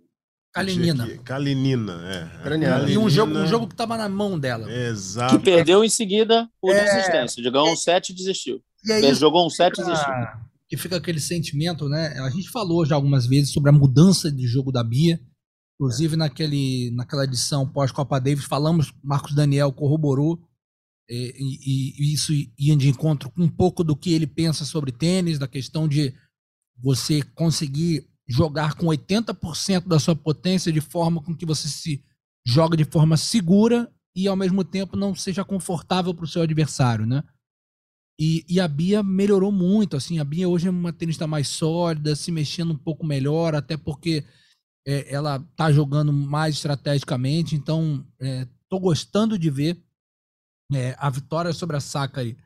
Kalinina.
Kalinina, é.
Kalinina.
E um jogo, um jogo que tava na mão dela.
Exato.
Que perdeu em seguida por
É.
desistência. Jogou um set e desistiu.
E aí,
Jogou um set e desistiu.
que fica aquele sentimento, né? A gente falou já algumas vezes sobre a mudança de jogo da Bia. Inclusive naquele, naquela edição pós-Copa Davis, falamos, Marcos Daniel corroborou, e, e- e isso ia de encontro com um pouco do que ele pensa sobre tênis, da questão de você conseguir jogar com 80% da sua potência de forma com que você se joga de forma segura e ao mesmo tempo não seja confortável para o seu adversário, né? E, e a Bia melhorou muito, assim, a Bia hoje é uma tenista mais sólida, se mexendo um pouco melhor, até porque é, ela tá jogando mais estrategicamente, então é, tô gostando de ver é, a vitória sobre a Sakari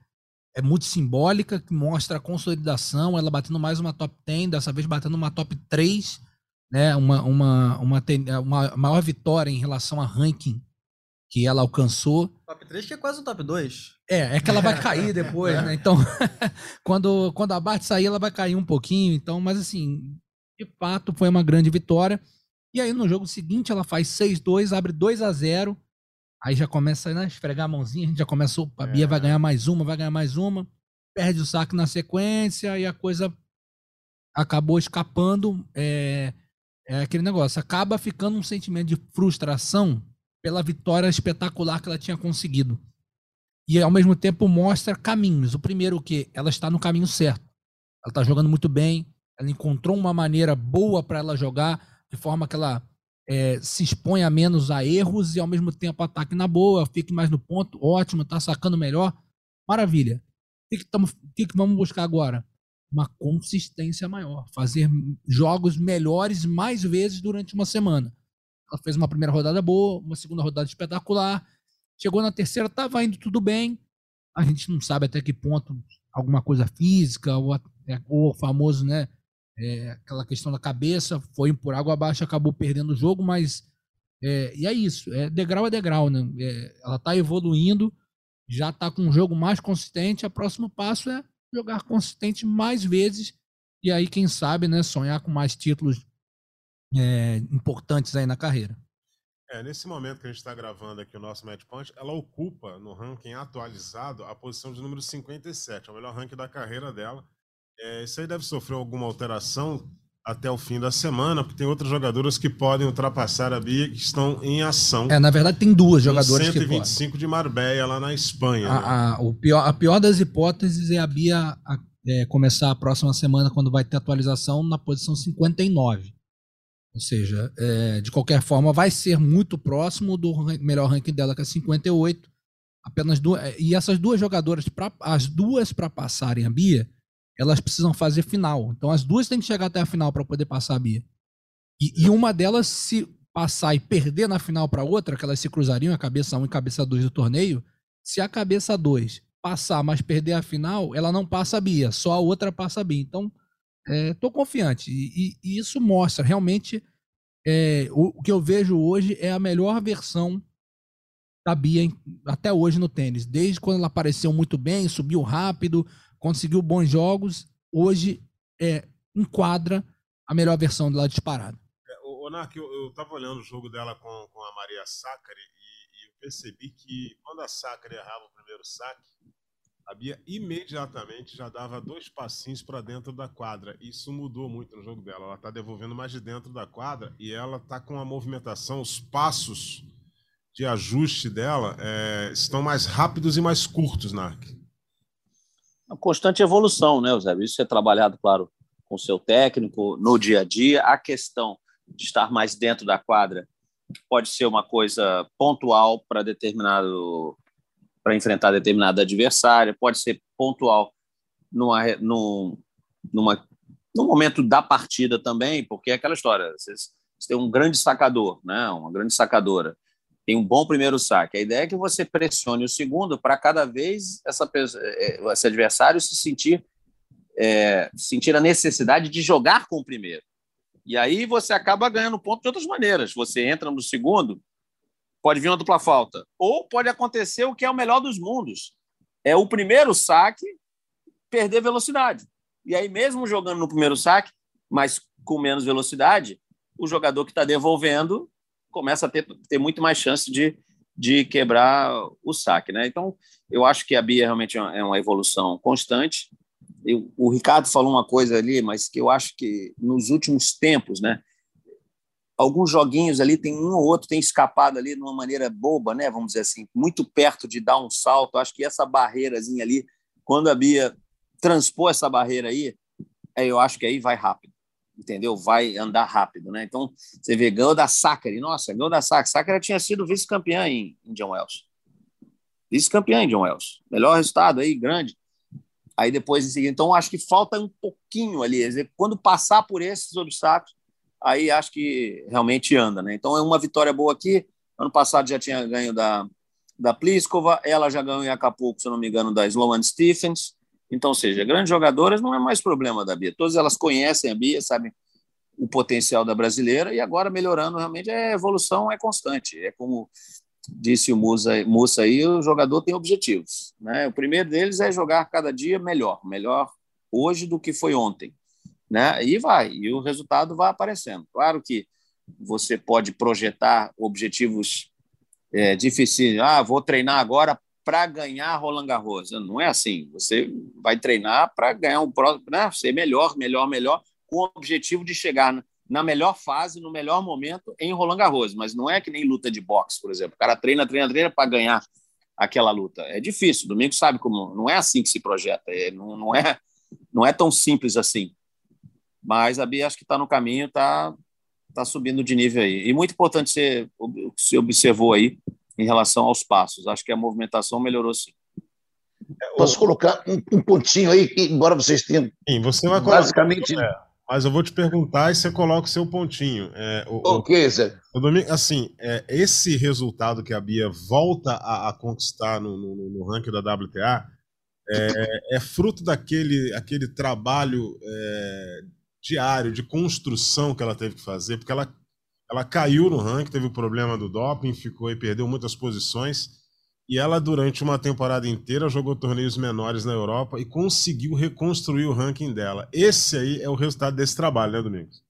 é muito simbólica, que mostra a consolidação, ela batendo mais uma top 10, dessa vez batendo uma top 3, né, uma, uma, uma, ten- uma maior vitória em relação a ranking que ela alcançou.
Top 3 que é quase um top 2.
É, é que ela vai cair depois, né? Então, quando, quando a Bart sair, ela vai cair um pouquinho. Então, mas assim, de fato, foi uma grande vitória. E aí, no jogo seguinte, ela faz 6-2, abre 2 a 0 Aí já começa né, a esfregar a mãozinha, a gente já começa, opa, a Bia
É.
vai ganhar mais uma, vai ganhar mais uma. Perde o saque na sequência e a coisa acabou escapando. É, é aquele negócio, acaba ficando um sentimento de frustração pela vitória espetacular que ela tinha conseguido e ao mesmo tempo mostra caminhos. O primeiro que ela está no caminho certo. Ela está jogando muito bem, ela encontrou uma maneira boa para ela jogar, de forma que ela é, se exponha menos a erros e ao mesmo tempo ataque na boa, fique mais no ponto, ótimo, está sacando melhor. Maravilha. O que, que, tamo- que que vamos buscar agora? Uma consistência maior, fazer jogos melhores mais vezes durante uma semana. Ela fez uma primeira rodada boa, uma segunda rodada espetacular, Chegou na terceira, estava indo tudo bem. A gente não sabe até que ponto alguma coisa física ou, é, ou famoso, né? É, aquela questão da cabeça foi por água abaixo, acabou perdendo o jogo, mas é, e é isso, é degrau é degrau, né? É, ela está evoluindo, já está com um jogo mais consistente. O próximo passo é jogar consistente mais vezes e aí quem sabe, né? Sonhar com mais títulos é, importantes aí na carreira.
É, nesse momento que a gente está gravando aqui o nosso Match Point, ela ocupa no ranking atualizado a posição de número 57, é o melhor ranking da carreira dela. É, isso aí deve sofrer alguma alteração até o fim da semana, porque tem outras jogadoras que podem ultrapassar a Bia que estão em ação.
É, na verdade tem duas jogadoras que podem.
125 de Marbella, lá na Espanha. né?
A, a- o pior, a pior das hipóteses é a Bia a- é, começar a próxima semana, quando vai ter atualização, na posição 59. Ou seja, é, de qualquer forma, vai ser muito próximo do melhor ranking dela, que é 58. Apenas duas. é, E essas duas jogadoras, pra, as duas para passarem a Bia, elas precisam fazer final. Então as duas têm que chegar até a final para poder passar a Bia. E, e uma delas, se passar e perder na final para outra, que elas se cruzariam, a cabeça 1 e cabeça 2 do torneio, se a cabeça 2 passar, mas perder a final, ela não passa a Bia, só a outra passa a Bia. Então, é, tô confiante. E, e- isso mostra realmente é, o, o que eu vejo hoje é a melhor versão da Bia até hoje no tênis. Desde quando ela apareceu muito bem, subiu rápido, conseguiu bons jogos, hoje é, enquadra a melhor versão dela disparada.
É, o, Nark, eu, eu tava olhando o jogo dela com, com a Maria Sacari e, e eu percebi que quando a Sacari errava o primeiro saque, a Bia imediatamente já dava dois passinhos para dentro da quadra. Isso mudou muito no jogo dela. Ela está devolvendo mais de dentro da quadra e ela está com a movimentação, os passos de ajuste dela é, estão mais rápidos e mais curtos, Narc.
Uma constante evolução, né, Eusébio? Isso é trabalhado, claro, com o seu técnico no dia a dia. A questão de estar mais dentro da quadra pode ser uma coisa pontual para determinado para enfrentar determinado adversário, pode ser pontual numa, num, numa, no momento da partida também, porque é aquela história, você tem um grande sacador, né? uma grande sacadora, tem um bom primeiro saque. A ideia é que você pressione o segundo para cada vez essa, é, esse adversário se sentir, é, sentir a necessidade de jogar com o primeiro. E aí você acaba ganhando ponto de outras maneiras. Você entra no segundo pode vir uma dupla falta. Ou pode acontecer o que é o melhor dos mundos. É o primeiro saque perder velocidade. E aí, mesmo jogando no primeiro saque, mas com menos velocidade, o jogador que está devolvendo começa a ter, ter muito mais chance de, de quebrar o saque. Né? Então, eu acho que a Bia realmente é uma evolução constante. Eu, o Ricardo falou uma coisa ali, mas que eu acho que nos últimos tempos, né, alguns joguinhos ali, tem um ou outro tem escapado ali de uma maneira boba, né? Vamos dizer assim, muito perto de dar um salto. Acho que essa barreirazinha ali, quando a Bia transpor essa barreira aí, eu acho que aí vai rápido, entendeu? Vai andar rápido, né? Então, você vê, ganhou da Sacre, nossa, ganhou da Sacre. Sacre tinha sido vice-campeã em, em John Wells. Vice-campeã em John Wells. Melhor resultado aí, grande. Aí depois em seguida, então acho que falta um pouquinho ali. Quando passar por esses obstáculos, aí acho que realmente anda. Né? Então é uma vitória boa aqui. Ano passado já tinha ganho da, da Pliskova, ela já ganhou em Acapulco, se não me engano, da Sloan Stephens. Então, seja, grandes jogadoras não é mais problema da Bia. Todas elas conhecem a Bia, sabem o potencial da brasileira e agora melhorando realmente a evolução é constante. É como disse o Musa, Musa aí, o jogador tem objetivos. Né? O primeiro deles é jogar cada dia melhor, melhor hoje do que foi ontem né? E vai, e o resultado vai aparecendo. Claro que você pode projetar objetivos é, difíceis. Ah, vou treinar agora para ganhar Roland Garros. Não é assim. Você vai treinar para ganhar um próximo, né? ser melhor, melhor, melhor, com o objetivo de chegar na melhor fase, no melhor momento em Roland Garros. Mas não é que nem luta de boxe, por exemplo. O cara treina, treina, treina para ganhar aquela luta. É difícil. Domingo sabe como. Não é assim que se projeta. É, não, não, é, não é tão simples assim. Mas a Bia acho que está no caminho, está tá subindo de nível aí. E muito importante você, você observou aí em relação aos passos. Acho que a movimentação melhorou sim.
Posso colocar um, um pontinho aí, que, embora vocês tenham.
Sim, você vai
colocar. Basicamente.
É, mas eu vou te perguntar e você coloca o seu pontinho. É, o,
ok, Zé.
O, domingo, assim, é, esse resultado que a Bia volta a, a conquistar no, no, no, ranking da WTA é, é, fruto daquele aquele trabalho é, diário de construção que ela teve que fazer, porque ela, ela caiu no ranking, teve o problema do doping, ficou e perdeu muitas posições. E ela, durante uma temporada inteira, jogou torneios menores na Europa e conseguiu reconstruir o ranking dela. Esse aí é o resultado desse trabalho, né, Domingos?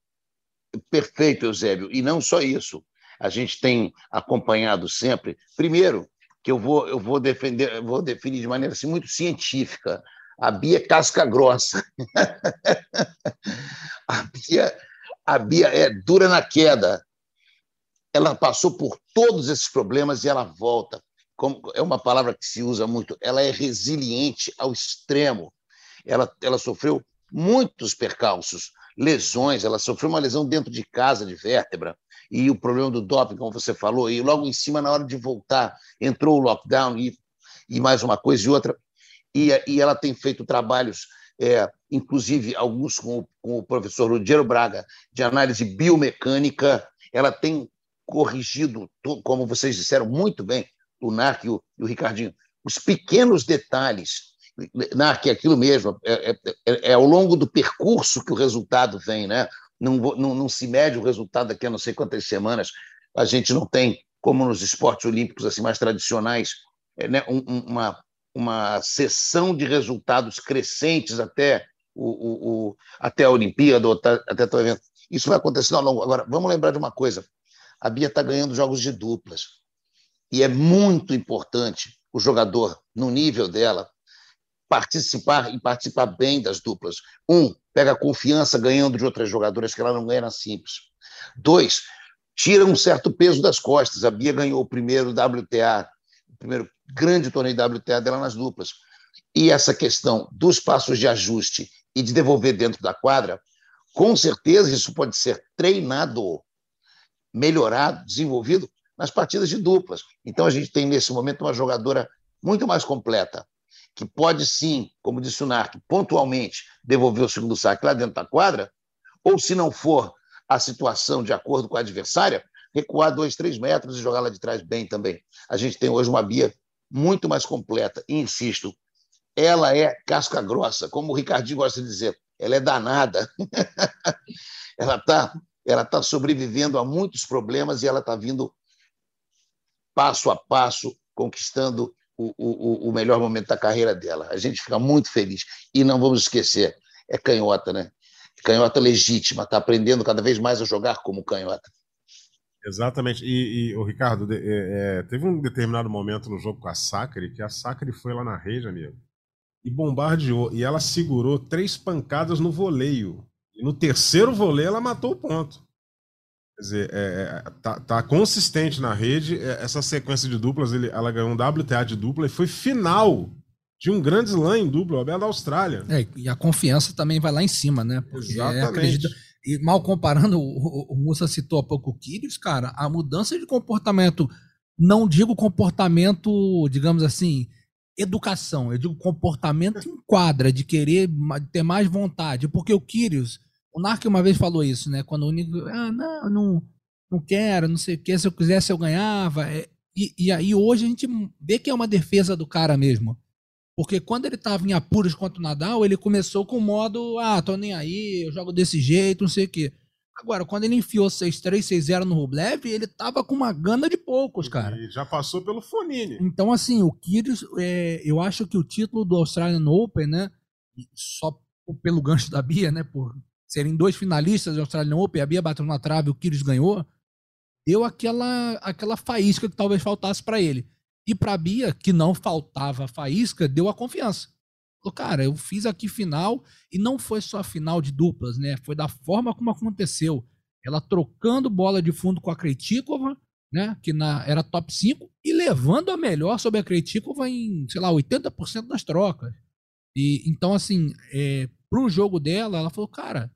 Perfeito, Eusébio. E não só isso. A gente tem acompanhado sempre. Primeiro, que eu vou, eu vou defender, vou definir de maneira assim, muito científica a Bia é casca grossa. a, Bia, a Bia é dura na queda. Ela passou por todos esses problemas e ela volta. Como, é uma palavra que se usa muito. Ela é resiliente ao extremo. Ela, ela sofreu muitos percalços, lesões. Ela sofreu uma lesão dentro de casa de vértebra e o problema do doping, como você falou. E logo em cima, na hora de voltar, entrou o lockdown e, e mais uma coisa e outra e, e ela tem feito trabalhos, é, inclusive alguns com, com o professor Rogério Braga, de análise biomecânica. Ela tem corrigido, como vocês disseram muito bem, o NARC e o, e o Ricardinho, os pequenos detalhes. NARC é aquilo mesmo, é, é, é, é, ao longo do percurso que o resultado vem, né? Não, não, não se mede o resultado daqui a não sei quantas semanas. A gente não tem, como nos esportes olímpicos assim mais tradicionais, é, né, um, uma, uma sessão de resultados crescentes até o, o, o até a Olimpíada, até, o evento. Isso vai acontecer ao longo. Agora, vamos lembrar de uma coisa: a Bia está ganhando jogos de duplas. E é muito importante o jogador, no nível dela, participar e participar bem das duplas. Um, pega confiança ganhando de outras jogadoras que ela não ganha na simples. Dois, tira um certo peso das costas. A Bia ganhou o primeiro WTA, primeiro grande torneio WTA dela nas duplas. E essa questão dos passos de ajuste e de devolver dentro da quadra, com certeza isso pode ser treinado, melhorado, desenvolvido nas partidas de duplas. Então a gente tem nesse momento uma jogadora muito mais completa, que pode sim, como disse o Narc, pontualmente devolver o segundo saque lá dentro da quadra, ou se não for a situação de acordo com a adversária, recuar dois, três metros e jogar lá de trás bem também. A gente tem hoje uma Bia muito mais completa. E insisto, ela é casca grossa, como o Ricardinho gosta de dizer, ela é danada. ela está ela tá sobrevivendo a muitos problemas e ela está vindo passo a passo, conquistando o, o, o melhor momento da carreira dela. A gente fica muito feliz. E não vamos esquecer, é canhota, né? Canhota legítima, está aprendendo cada vez mais a jogar como canhota.
Exatamente. E, e o Ricardo, é, é, teve um determinado momento no jogo com a Sacre que a Sacre foi lá na rede, amigo, e bombardeou. E ela segurou três pancadas no voleio. E no terceiro voleio ela matou o ponto. Quer dizer, é, é, tá, tá, consistente na rede. É, essa sequência de duplas, ele, ela ganhou um WTA de dupla e foi final de um grande slam em dupla, o Abel da Austrália.
É, e a confiança também vai lá em cima, né?
Porque Exatamente. Acredito,
e mal comparando, o, o, Musa citou há pouco o Kyrgios, cara, a mudança de comportamento, não digo comportamento, digamos assim, educação, eu digo comportamento em quadra, de querer ter mais vontade, porque o Kyrgios o Narc uma vez falou isso, né? Quando o Nico, ah, não, não, não quero, não sei o que, se eu quisesse eu ganhava. É, e, e aí hoje a gente vê que é uma defesa do cara mesmo. Porque quando ele estava em apuros contra o Nadal, ele começou com o modo, ah, tô nem aí, eu jogo desse jeito, não sei o quê. Agora, quando ele enfiou 6-3, 6-0 no Rublev, ele tava com uma gana de poucos, cara. E
já passou pelo Fonini.
Então, assim, o Kyrgios, é, eu acho que o título do Australian Open, né, só pelo gancho da Bia, né, por serem dois finalistas do Australian Open, a Bia bateu na trave, o Kyrgios ganhou, deu aquela, aquela faísca que talvez faltasse para ele. E para Bia, que não faltava faísca, deu a confiança. Falou, cara, eu fiz aqui final e não foi só final de duplas, né? Foi da forma como aconteceu. Ela trocando bola de fundo com a Kretikova, né? Que na, era top 5 e levando a melhor sobre a Kretikova em, sei lá, 80% das trocas. E então, assim, é, pro jogo dela, ela falou, cara,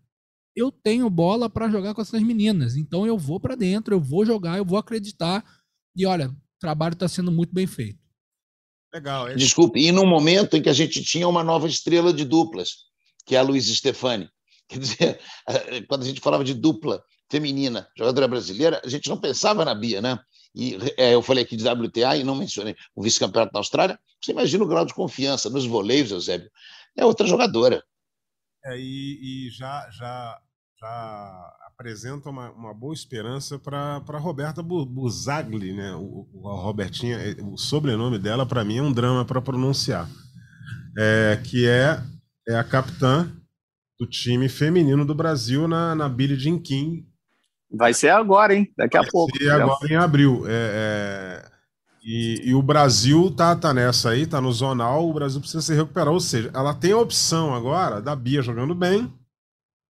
eu tenho bola para jogar com essas meninas. Então eu vou para dentro, eu vou jogar, eu vou acreditar. E olha, o trabalho está sendo muito bem feito.
Legal. É... Desculpe, e no momento em que a gente tinha uma nova estrela de duplas, que é a Luiz Stefani. Quer dizer, quando a gente falava de dupla feminina, jogadora brasileira, a gente não pensava na Bia, né? E é, eu falei aqui de WTA e não mencionei o vice-campeonato da Austrália. Você imagina o grau de confiança nos voleios, Eusébio. É outra jogadora.
É, e, e já, já, já apresenta uma, uma boa esperança para Roberta Buzagli, né? O, o, a Robertinha, é, o sobrenome dela, para mim, é um drama para pronunciar. É, que é, é a capitã do time feminino do Brasil na, na Billie Jean King.
Vai ser agora, hein? Daqui a
Vai
pouco.
Ser agora em abril. É, é e, e, o Brasil tá, tá nessa aí, tá no zonal, o Brasil precisa se recuperar. Ou seja, ela tem a opção agora da Bia jogando bem.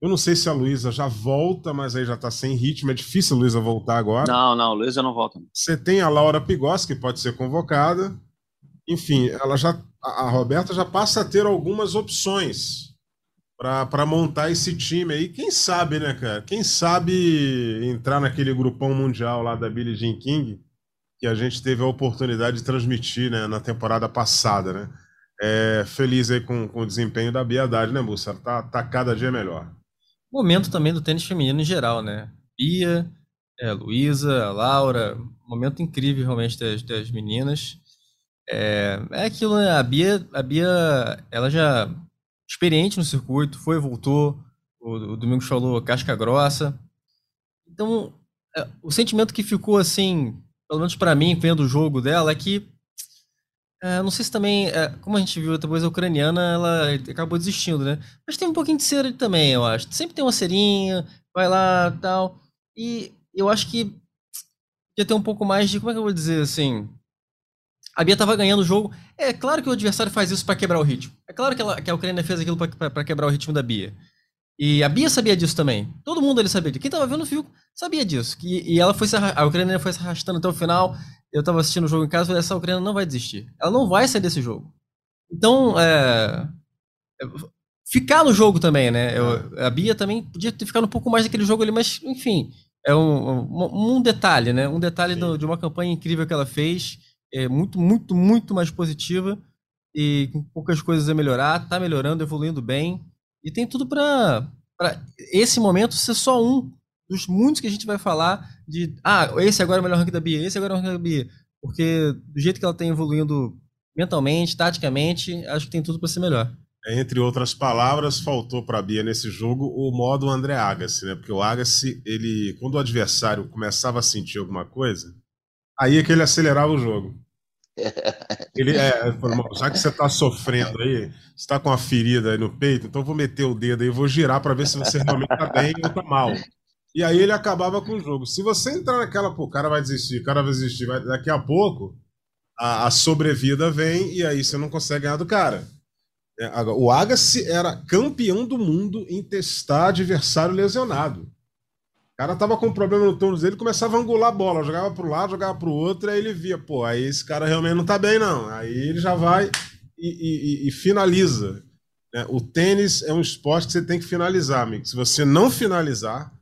Eu não sei se a Luísa já volta, mas aí já tá sem ritmo. É difícil a Luísa voltar agora.
Não, não, Luísa não volta.
Você tem a Laura Pigossi, que pode ser convocada. Enfim, ela já. A Roberta já passa a ter algumas opções para montar esse time aí. Quem sabe, né, cara? Quem sabe entrar naquele grupão mundial lá da Billie Jean King que a gente teve a oportunidade de transmitir né, na temporada passada, né? É, feliz aí com, com o desempenho da Haddad, né, Bussa? Tá, tá cada dia melhor.
Momento também do tênis feminino em geral, né? Bia, é, Luísa, Laura, momento incrível realmente das, das meninas. É, é aquilo, né? A Bia, a Bia, ela já experiente no circuito, foi, voltou. O, o Domingos falou casca grossa. Então, é, o sentimento que ficou assim, pelo menos para mim, vendo o jogo dela, é que É, não sei se também, é, como a gente viu depois a ucraniana, ela acabou desistindo, né? Mas tem um pouquinho de cera também, eu acho. Sempre tem uma cerinha, vai lá tal. E eu acho que ia ter um pouco mais de. Como é que eu vou dizer assim? A Bia tava ganhando o jogo. É claro que o adversário faz isso para quebrar o ritmo. É claro que, ela, que a Ucrânia fez aquilo para quebrar o ritmo da Bia. E a Bia sabia disso também. Todo mundo ali sabia disso. Quem tava vendo viu, sabia disso. E, e ela foi se, a Ucrânia foi se arrastando até o final. Eu tava assistindo o jogo em casa e falei, essa Ucrânia não vai desistir. Ela não vai sair desse jogo. Então, é, é ficar no jogo também, né? Eu, a Bia também podia ter ficado um pouco mais naquele jogo ali, mas, enfim, é um, um, um detalhe, né? Um detalhe do, de uma campanha incrível que ela fez, é muito, muito, muito mais positiva e com poucas coisas a melhorar, tá melhorando, evoluindo bem e tem tudo para esse momento ser só um dos muitos que a gente vai falar de, ah, esse agora é o melhor ranking da Bia, esse agora é o ranking da Bia, porque do jeito que ela está evoluindo mentalmente, taticamente, acho que tem tudo para ser melhor.
Entre outras palavras, faltou para a Bia nesse jogo o modo André Agassi, né? Porque o Agassi, ele, quando o adversário começava a sentir alguma coisa, aí é que ele acelerava o jogo. Ele é, já que você está sofrendo aí, está com uma ferida aí no peito, então vou meter o dedo aí, vou girar para ver se você realmente está bem ou está mal. E aí ele acabava com o jogo. Se você entrar naquela, pô, o cara vai desistir, o cara vai desistir, vai, daqui a pouco a, a sobrevida vem e aí você não consegue ganhar do cara. É, o Agassi era campeão do mundo em testar adversário lesionado. O cara tava com um problema no torno dele, começava a angular a bola, jogava pro lado, jogava pro outro, aí ele via, pô, aí esse cara realmente não tá bem, não. Aí ele já vai e, e, e finaliza. É, o tênis é um esporte que você tem que finalizar, amigo. Se você não finalizar,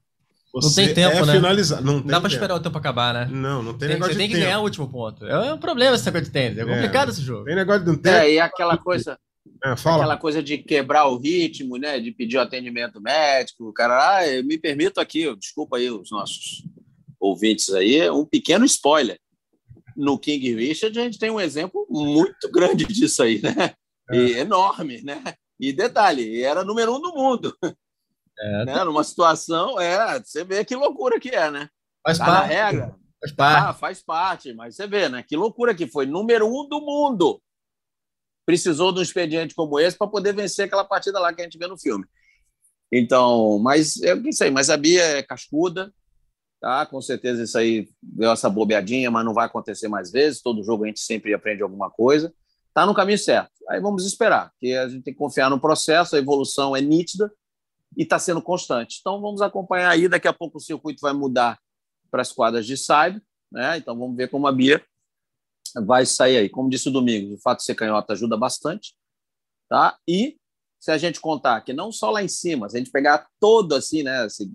você
não tem tempo,
é
né?
finalizar. Não,
não dá pra esperar o tempo acabar, né?
Não, não tem,
tem
negócio
Você tem que
tempo.
ganhar o último ponto. É um problema esse negócio de tênis. É complicado é, esse jogo.
Tem negócio de um tempo.
É, e aquela coisa.
É, fala.
Aquela coisa de quebrar o ritmo, né? De pedir o atendimento médico. O cara, ah, eu me permito aqui, desculpa aí os nossos ouvintes aí, um pequeno spoiler. No King Richard, a gente tem um exemplo muito grande disso aí, né? É. E enorme, né? E detalhe, era número um do mundo. É, né? Numa situação, é, você vê que loucura que é, né?
Faz tá parte.
Regra.
Faz parte.
Ah, faz parte, mas você vê, né? Que loucura que foi. Número um do mundo. Precisou de um expediente como esse para poder vencer aquela partida lá que a gente vê no filme. Então, mas eu não sei, mas a Bia é cascuda, tá? Com certeza isso aí deu essa bobeadinha, mas não vai acontecer mais vezes. Todo jogo a gente sempre aprende alguma coisa. Tá no caminho certo. Aí vamos esperar, porque a gente tem que confiar no processo, a evolução é nítida e está sendo constante. Então vamos acompanhar aí. Daqui a pouco o circuito vai mudar para as quadras de side, né? Então vamos ver como a Bia vai sair aí. Como disse o Domingos, o fato de ser canhota ajuda bastante, tá? E se a gente contar que não só lá em cima, se a gente pegar todo assim, né, esse,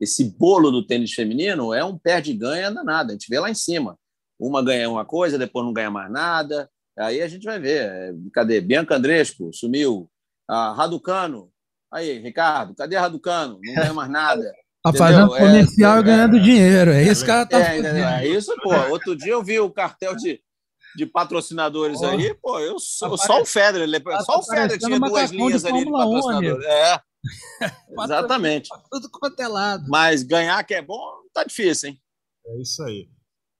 esse bolo do tênis feminino, é um perde-ganha danado. A gente vê lá em cima. Uma ganha uma coisa, depois não ganha mais nada. Aí a gente vai ver. Cadê? Bianca Andresco sumiu. A Raducano Aí, Ricardo, cadê a Raducano? Não ganha mais nada.
Tá fazendo comercial é, e ganhando é, dinheiro. É isso que ela tá
é, fazendo. É isso, pô. Outro dia eu vi o cartel de, de patrocinadores oh. aí, pô, eu sou, só o Federer, tá só o Federer tinha duas linhas ali de patrocinadores. é. Exatamente.
Tudo quanto é lado.
Mas ganhar que é bom, tá difícil, hein?
É isso aí.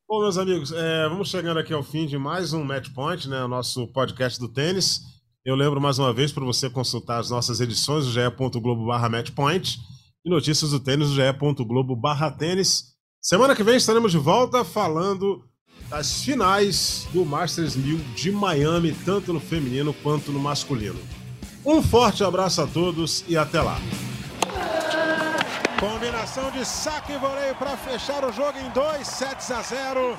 Bom, meus amigos, é, vamos chegando aqui ao fim de mais um Match Point, né? O nosso podcast do tênis. Eu lembro mais uma vez para você consultar as nossas edições do ge.globo barra matchpoint e notícias do tênis do ge.globo tênis. Semana que vem estaremos de volta falando das finais do Masters 1000 de Miami, tanto no feminino quanto no masculino. Um forte abraço a todos e até lá. Combinação de saque e voleio para fechar o jogo em 2 sets a 0.